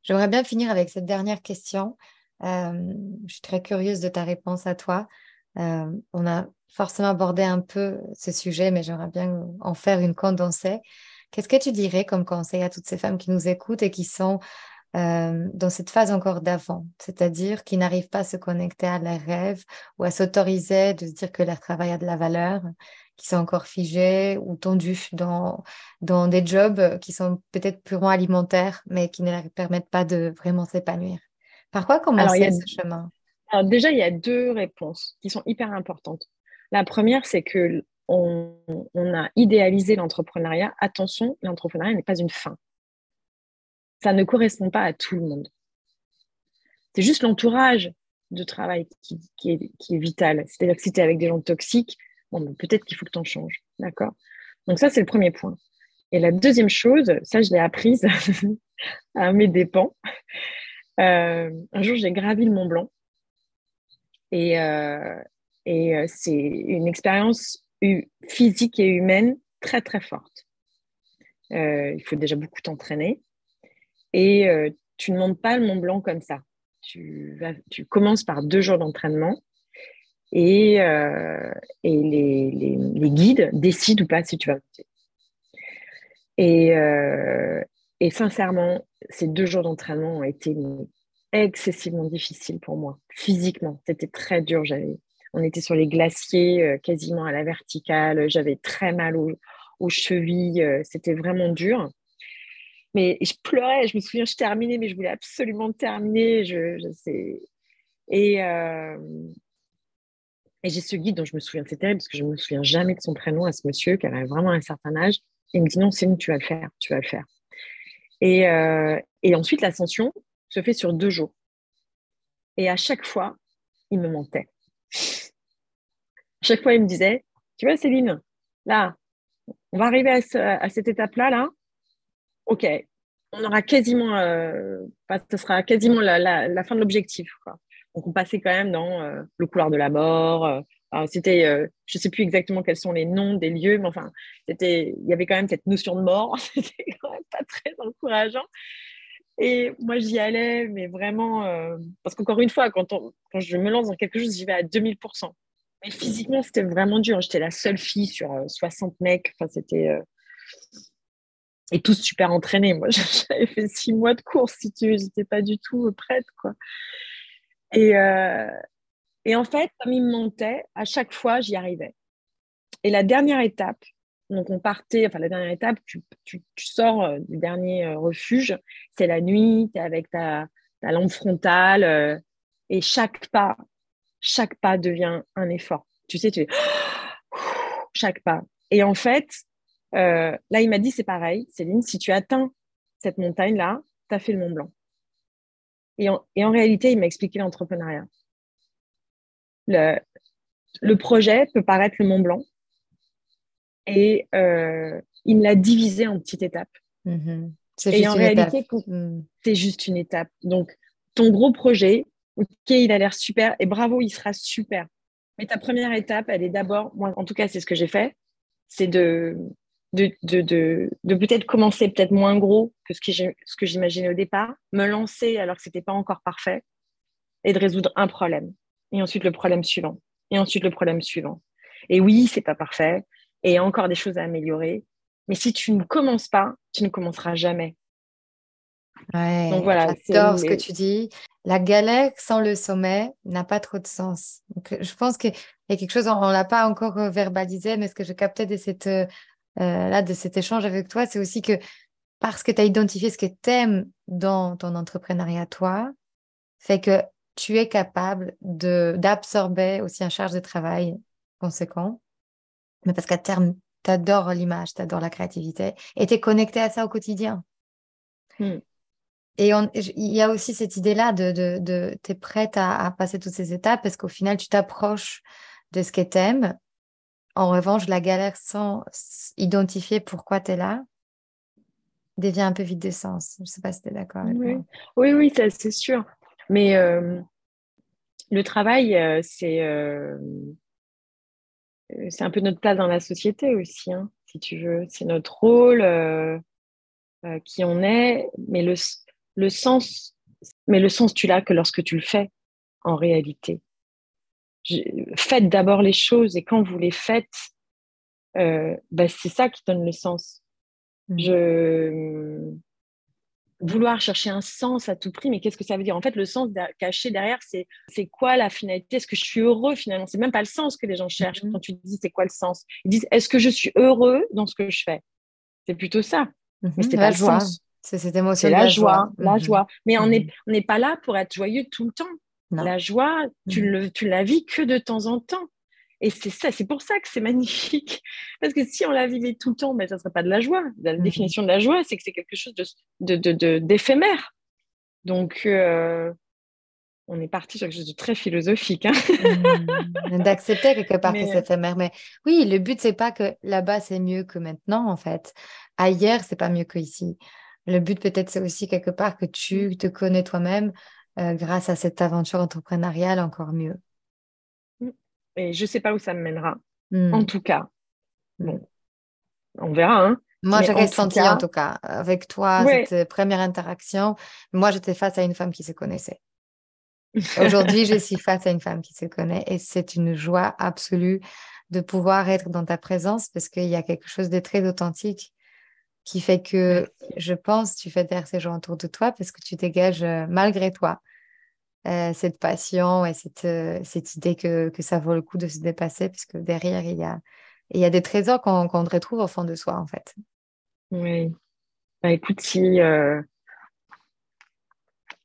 J'aimerais bien finir avec cette dernière question. Euh, je suis très curieuse de ta réponse à toi. Euh, on a forcément abordé un peu ce sujet, mais j'aimerais bien en faire une condensée. Qu'est-ce que tu dirais comme conseil à toutes ces femmes qui nous écoutent et qui sont euh, dans cette phase encore d'avant, c'est-à-dire qui n'arrivent pas à se connecter à leurs rêves ou à s'autoriser de se dire que leur travail a de la valeur, qui sont encore figés ou tendus dans, dans des jobs qui sont peut-être purement alimentaires, mais qui ne leur permettent pas de vraiment s'épanouir. Par quoi commencer ce chemin? Alors déjà, il y a deux réponses qui sont hyper importantes. La première, c'est que on, a idéalisé l'entrepreneuriat. Attention, l'entrepreneuriat n'est pas une fin. Ça ne correspond pas à tout le monde. C'est juste l'entourage de travail qui, est, qui est vital. C'est-à-dire que si tu es avec des gens toxiques, bon, peut-être qu'il faut que tu en changes. D'accord? Donc, ça, c'est le premier point. Et la deuxième chose, ça, je l'ai apprise (laughs) à mes dépens. Euh, un jour, j'ai gravi le Mont Blanc. Et, euh, et euh, c'est une expérience physique et humaine très, très forte. il faut déjà beaucoup t'entraîner. Et tu ne montes pas le Mont Blanc comme ça. Tu, tu commences par deux jours d'entraînement et, euh, les, guides décident ou pas si tu vas euh, et sincèrement, ces deux jours d'entraînement ont été excessivement difficiles pour moi, physiquement. C'était très dur. J'avais, on était sur les glaciers, euh, quasiment à la verticale. J'avais très mal aux, chevilles. C'était vraiment dur. Mais je pleurais. Je me souviens, je terminais, mais je voulais absolument terminer. Je, je. Et, et j'ai ce guide dont je me souviens, c'est terrible parce que je ne me souviens jamais de son prénom à ce monsieur qui avait vraiment un certain âge. Il me dit non, Céline, tu vas le faire, tu vas le faire. Et, euh, et ensuite, l'ascension se fait sur deux jours. Et à chaque fois, il me mentait. À chaque fois, il me disait, tu vois, Céline, là, on va arriver à, cette étape-là, là. OK, on aura quasiment, euh, ce sera quasiment la fin de l'objectif. Donc, on passait quand même dans euh, le couloir de la mort. Euh, c'était, euh, je ne sais plus exactement quels sont les noms des lieux, mais enfin, il y avait quand même cette notion de mort. (laughs) c'était quand même pas très encourageant. Et moi, j'y allais, mais vraiment, parce qu'encore une fois, quand, je me lance dans quelque chose, j'y vais à 2000%. Mais physiquement, c'était vraiment dur. J'étais la seule fille sur 60 mecs. Enfin, c'était. Et tous super entraînés. Moi, (laughs) j'avais fait six mois de course, si tu pas du tout prête, quoi. Et, euh, et en fait, comme il me montait, à chaque fois, j'y arrivais. Et la dernière étape, donc on partait, enfin la dernière étape, tu, tu, sors euh, du dernier euh, refuge, c'est la nuit, tu es avec ta, ta lampe frontale, et chaque pas, chaque pas devient un effort. Tu sais, tu es (gasps) chaque pas. Et en fait, là, il m'a dit, c'est pareil, Céline, si tu atteins cette montagne-là, tu as fait le Mont Blanc. Et en, réalité, il m'a expliqué l'entrepreneuriat. Le, le, projet peut paraître le Mont Blanc et euh, il me l'a divisé en petites étapes. Mm-hmm. Et en réalité, hmm. c'est juste une étape. Donc, ton gros projet, ok, il a l'air super et bravo, il sera super. Mais ta première étape, elle est d'abord, moi en tout cas, c'est ce que j'ai fait, c'est de, de, de, de, peut-être commencer peut-être moins gros que ce que j'imaginais au départ, me lancer alors que ce n'était pas encore parfait et de résoudre un problème. Et ensuite le problème suivant. Et ensuite le problème suivant. Et oui, c'est pas parfait. Et il y a encore des choses à améliorer. Mais si tu ne commences pas, tu ne commenceras jamais. Ouais, Donc voilà. J'adore ce que tu dis. La galère sans le sommet n'a pas trop de sens. Donc, je pense qu'il y a quelque chose, on ne l'a pas encore euh, verbalisé, mais ce que je captais de, cette, euh, là, de cet échange avec toi, c'est aussi que parce que tu as identifié ce que tu aimes dans ton entrepreneuriat, toi, fait que tu es capable d'absorber aussi un charge de travail conséquent, mais parce qu'à terme, tu adores l'image, tu adores la créativité et tu es connecté à ça au quotidien. Hmm. Et il y a aussi cette idée-là de, de, tu es prête à, passer toutes ces étapes parce qu'au final, tu t'approches de ce que tu aimes. En revanche, la galère sans identifier pourquoi tu es là devient un peu vide de sens. Je ne sais pas si tu es d'accord oui. Oui, oui, c'est sûr. Mais euh, le travail, euh, c'est euh, c'est un peu notre place dans la société aussi, hein, si tu veux. C'est notre rôle, qui on est, mais le, le sens, mais le sens, tu l'as que lorsque tu le fais, en réalité. Faites d'abord les choses et quand vous les faites, bah, c'est ça qui donne le sens. Mmh. Je vouloir chercher un sens à tout prix, mais qu'est-ce que ça veut dire? En fait, le sens caché derrière, c'est c'est quoi la finalité? Est-ce que je suis heureux finalement? C'est même pas le sens que les gens cherchent mm-hmm. quand tu dis c'est quoi le sens? Ils disent est-ce que je suis heureux dans ce que je fais? C'est plutôt ça. Mais mm-hmm. c'est pas le sens. C'est cette émotion. la, joie, la mm-hmm. joie. Mais on n'est on n'est pas là pour être joyeux tout le temps. La joie, tu, le, tu la vis que de temps en temps. Et c'est ça, c'est pour ça que c'est magnifique. (laughs) Parce que si on la vivait tout le temps, ben, ça ne serait pas de la joie. La mhm. définition de la joie, c'est que c'est quelque chose d'éphémère. De, de, Donc, euh, on est parti sur quelque chose de très philosophique. Hein. Mhm. (laughs) D'accepter quelque part que c'est éphémère. Mais oui, le but, c'est pas que là-bas, c'est mieux que maintenant, en fait. Ailleurs, c'est pas mieux qu'ici. Le but, peut-être, c'est aussi quelque part que tu te connais toi-même euh, grâce à cette aventure entrepreneuriale encore mieux. Et je ne sais pas où ça me mènera. En hmm. tout cas, bon, on verra. Hein. Moi, j'ai ressenti en tout cas, avec toi, cette première interaction, moi, j'étais face à une femme qui se connaissait. (laughs) Aujourd'hui, je suis face à une femme qui se connaît et c'est une joie absolue de pouvoir être dans ta présence parce qu'il y a quelque chose de très authentique qui fait que je pense tu fais taire ces gens autour de toi parce que tu dégages euh, malgré toi euh, cette passion et cette, euh, cette idée que, que, ça vaut le coup de se dépasser, puisque derrière, il y a, il y a des trésors qu'on retrouve au fond de soi, en fait. Oui. Bah, écoute, si euh,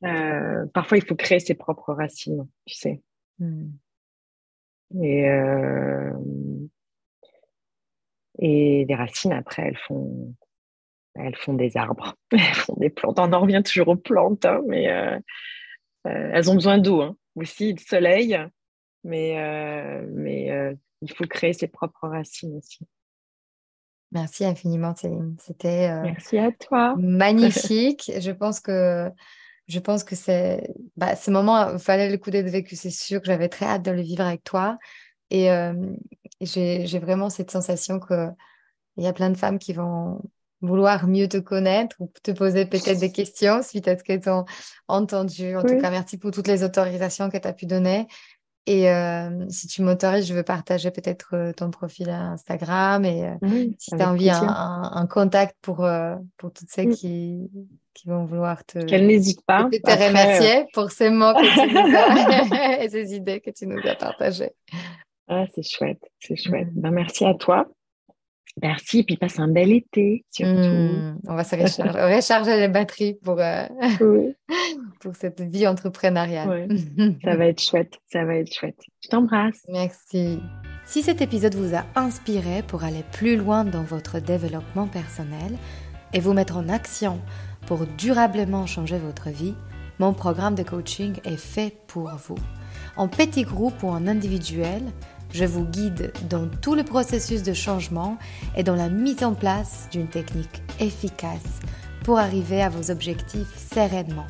parfois il faut créer ses propres racines, tu sais. Hmm. Et, et les racines, après, elles font, elles font des arbres, (laughs) elles font des plantes. On en revient toujours aux plantes, hein, mais euh, elles ont besoin d'eau hein, aussi, de soleil, mais, euh, mais euh, il faut créer ses propres racines aussi. Merci infiniment, Céline. C'était Merci à toi. magnifique. (laughs) je pense que je pense que c'est bah, ce moment il fallait le coup d'être vécu. C'est sûr que j'avais très hâte de le vivre avec toi. Et j'ai vraiment cette sensation qu'il y a plein de femmes qui vont vouloir mieux te connaître ou te poser peut-être des questions suite à ce qu'elles ont entendu. En tout cas, merci pour toutes les autorisations que tu as pu donner. Et euh, si tu m'autorises, je veux partager peut-être euh, ton profil Instagram et euh, si tu as envie un, un, contact pour, pour toutes celles qui, qui vont vouloir te, Qu'elle n'hésite pas. te remercier pour ces mots que tu nous as (laughs) (laughs) et ces idées que tu nous as partagées. Ah, c'est chouette, c'est chouette. Ben, merci à toi. Merci, et puis passe un bel été, surtout. Hmm, on va se (laughs) recharger, les batteries pour, euh, (laughs) pour cette vie entrepreneuriale. (laughs) ça va être chouette, ça va être chouette. Je t'embrasse. Merci. Si cet épisode vous a inspiré pour aller plus loin dans votre développement personnel et vous mettre en action pour durablement changer votre vie, mon programme de coaching est fait pour vous. En petit groupe ou en individuel, je vous guide dans tout le processus de changement et dans la mise en place d'une technique efficace pour arriver à vos objectifs sereinement.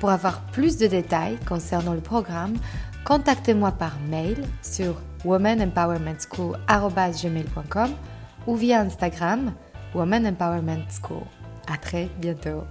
Pour avoir plus de détails concernant le programme, contactez-moi par mail sur womanempowermentschool.com ou via Instagram Woman Empowerment School. À très bientôt.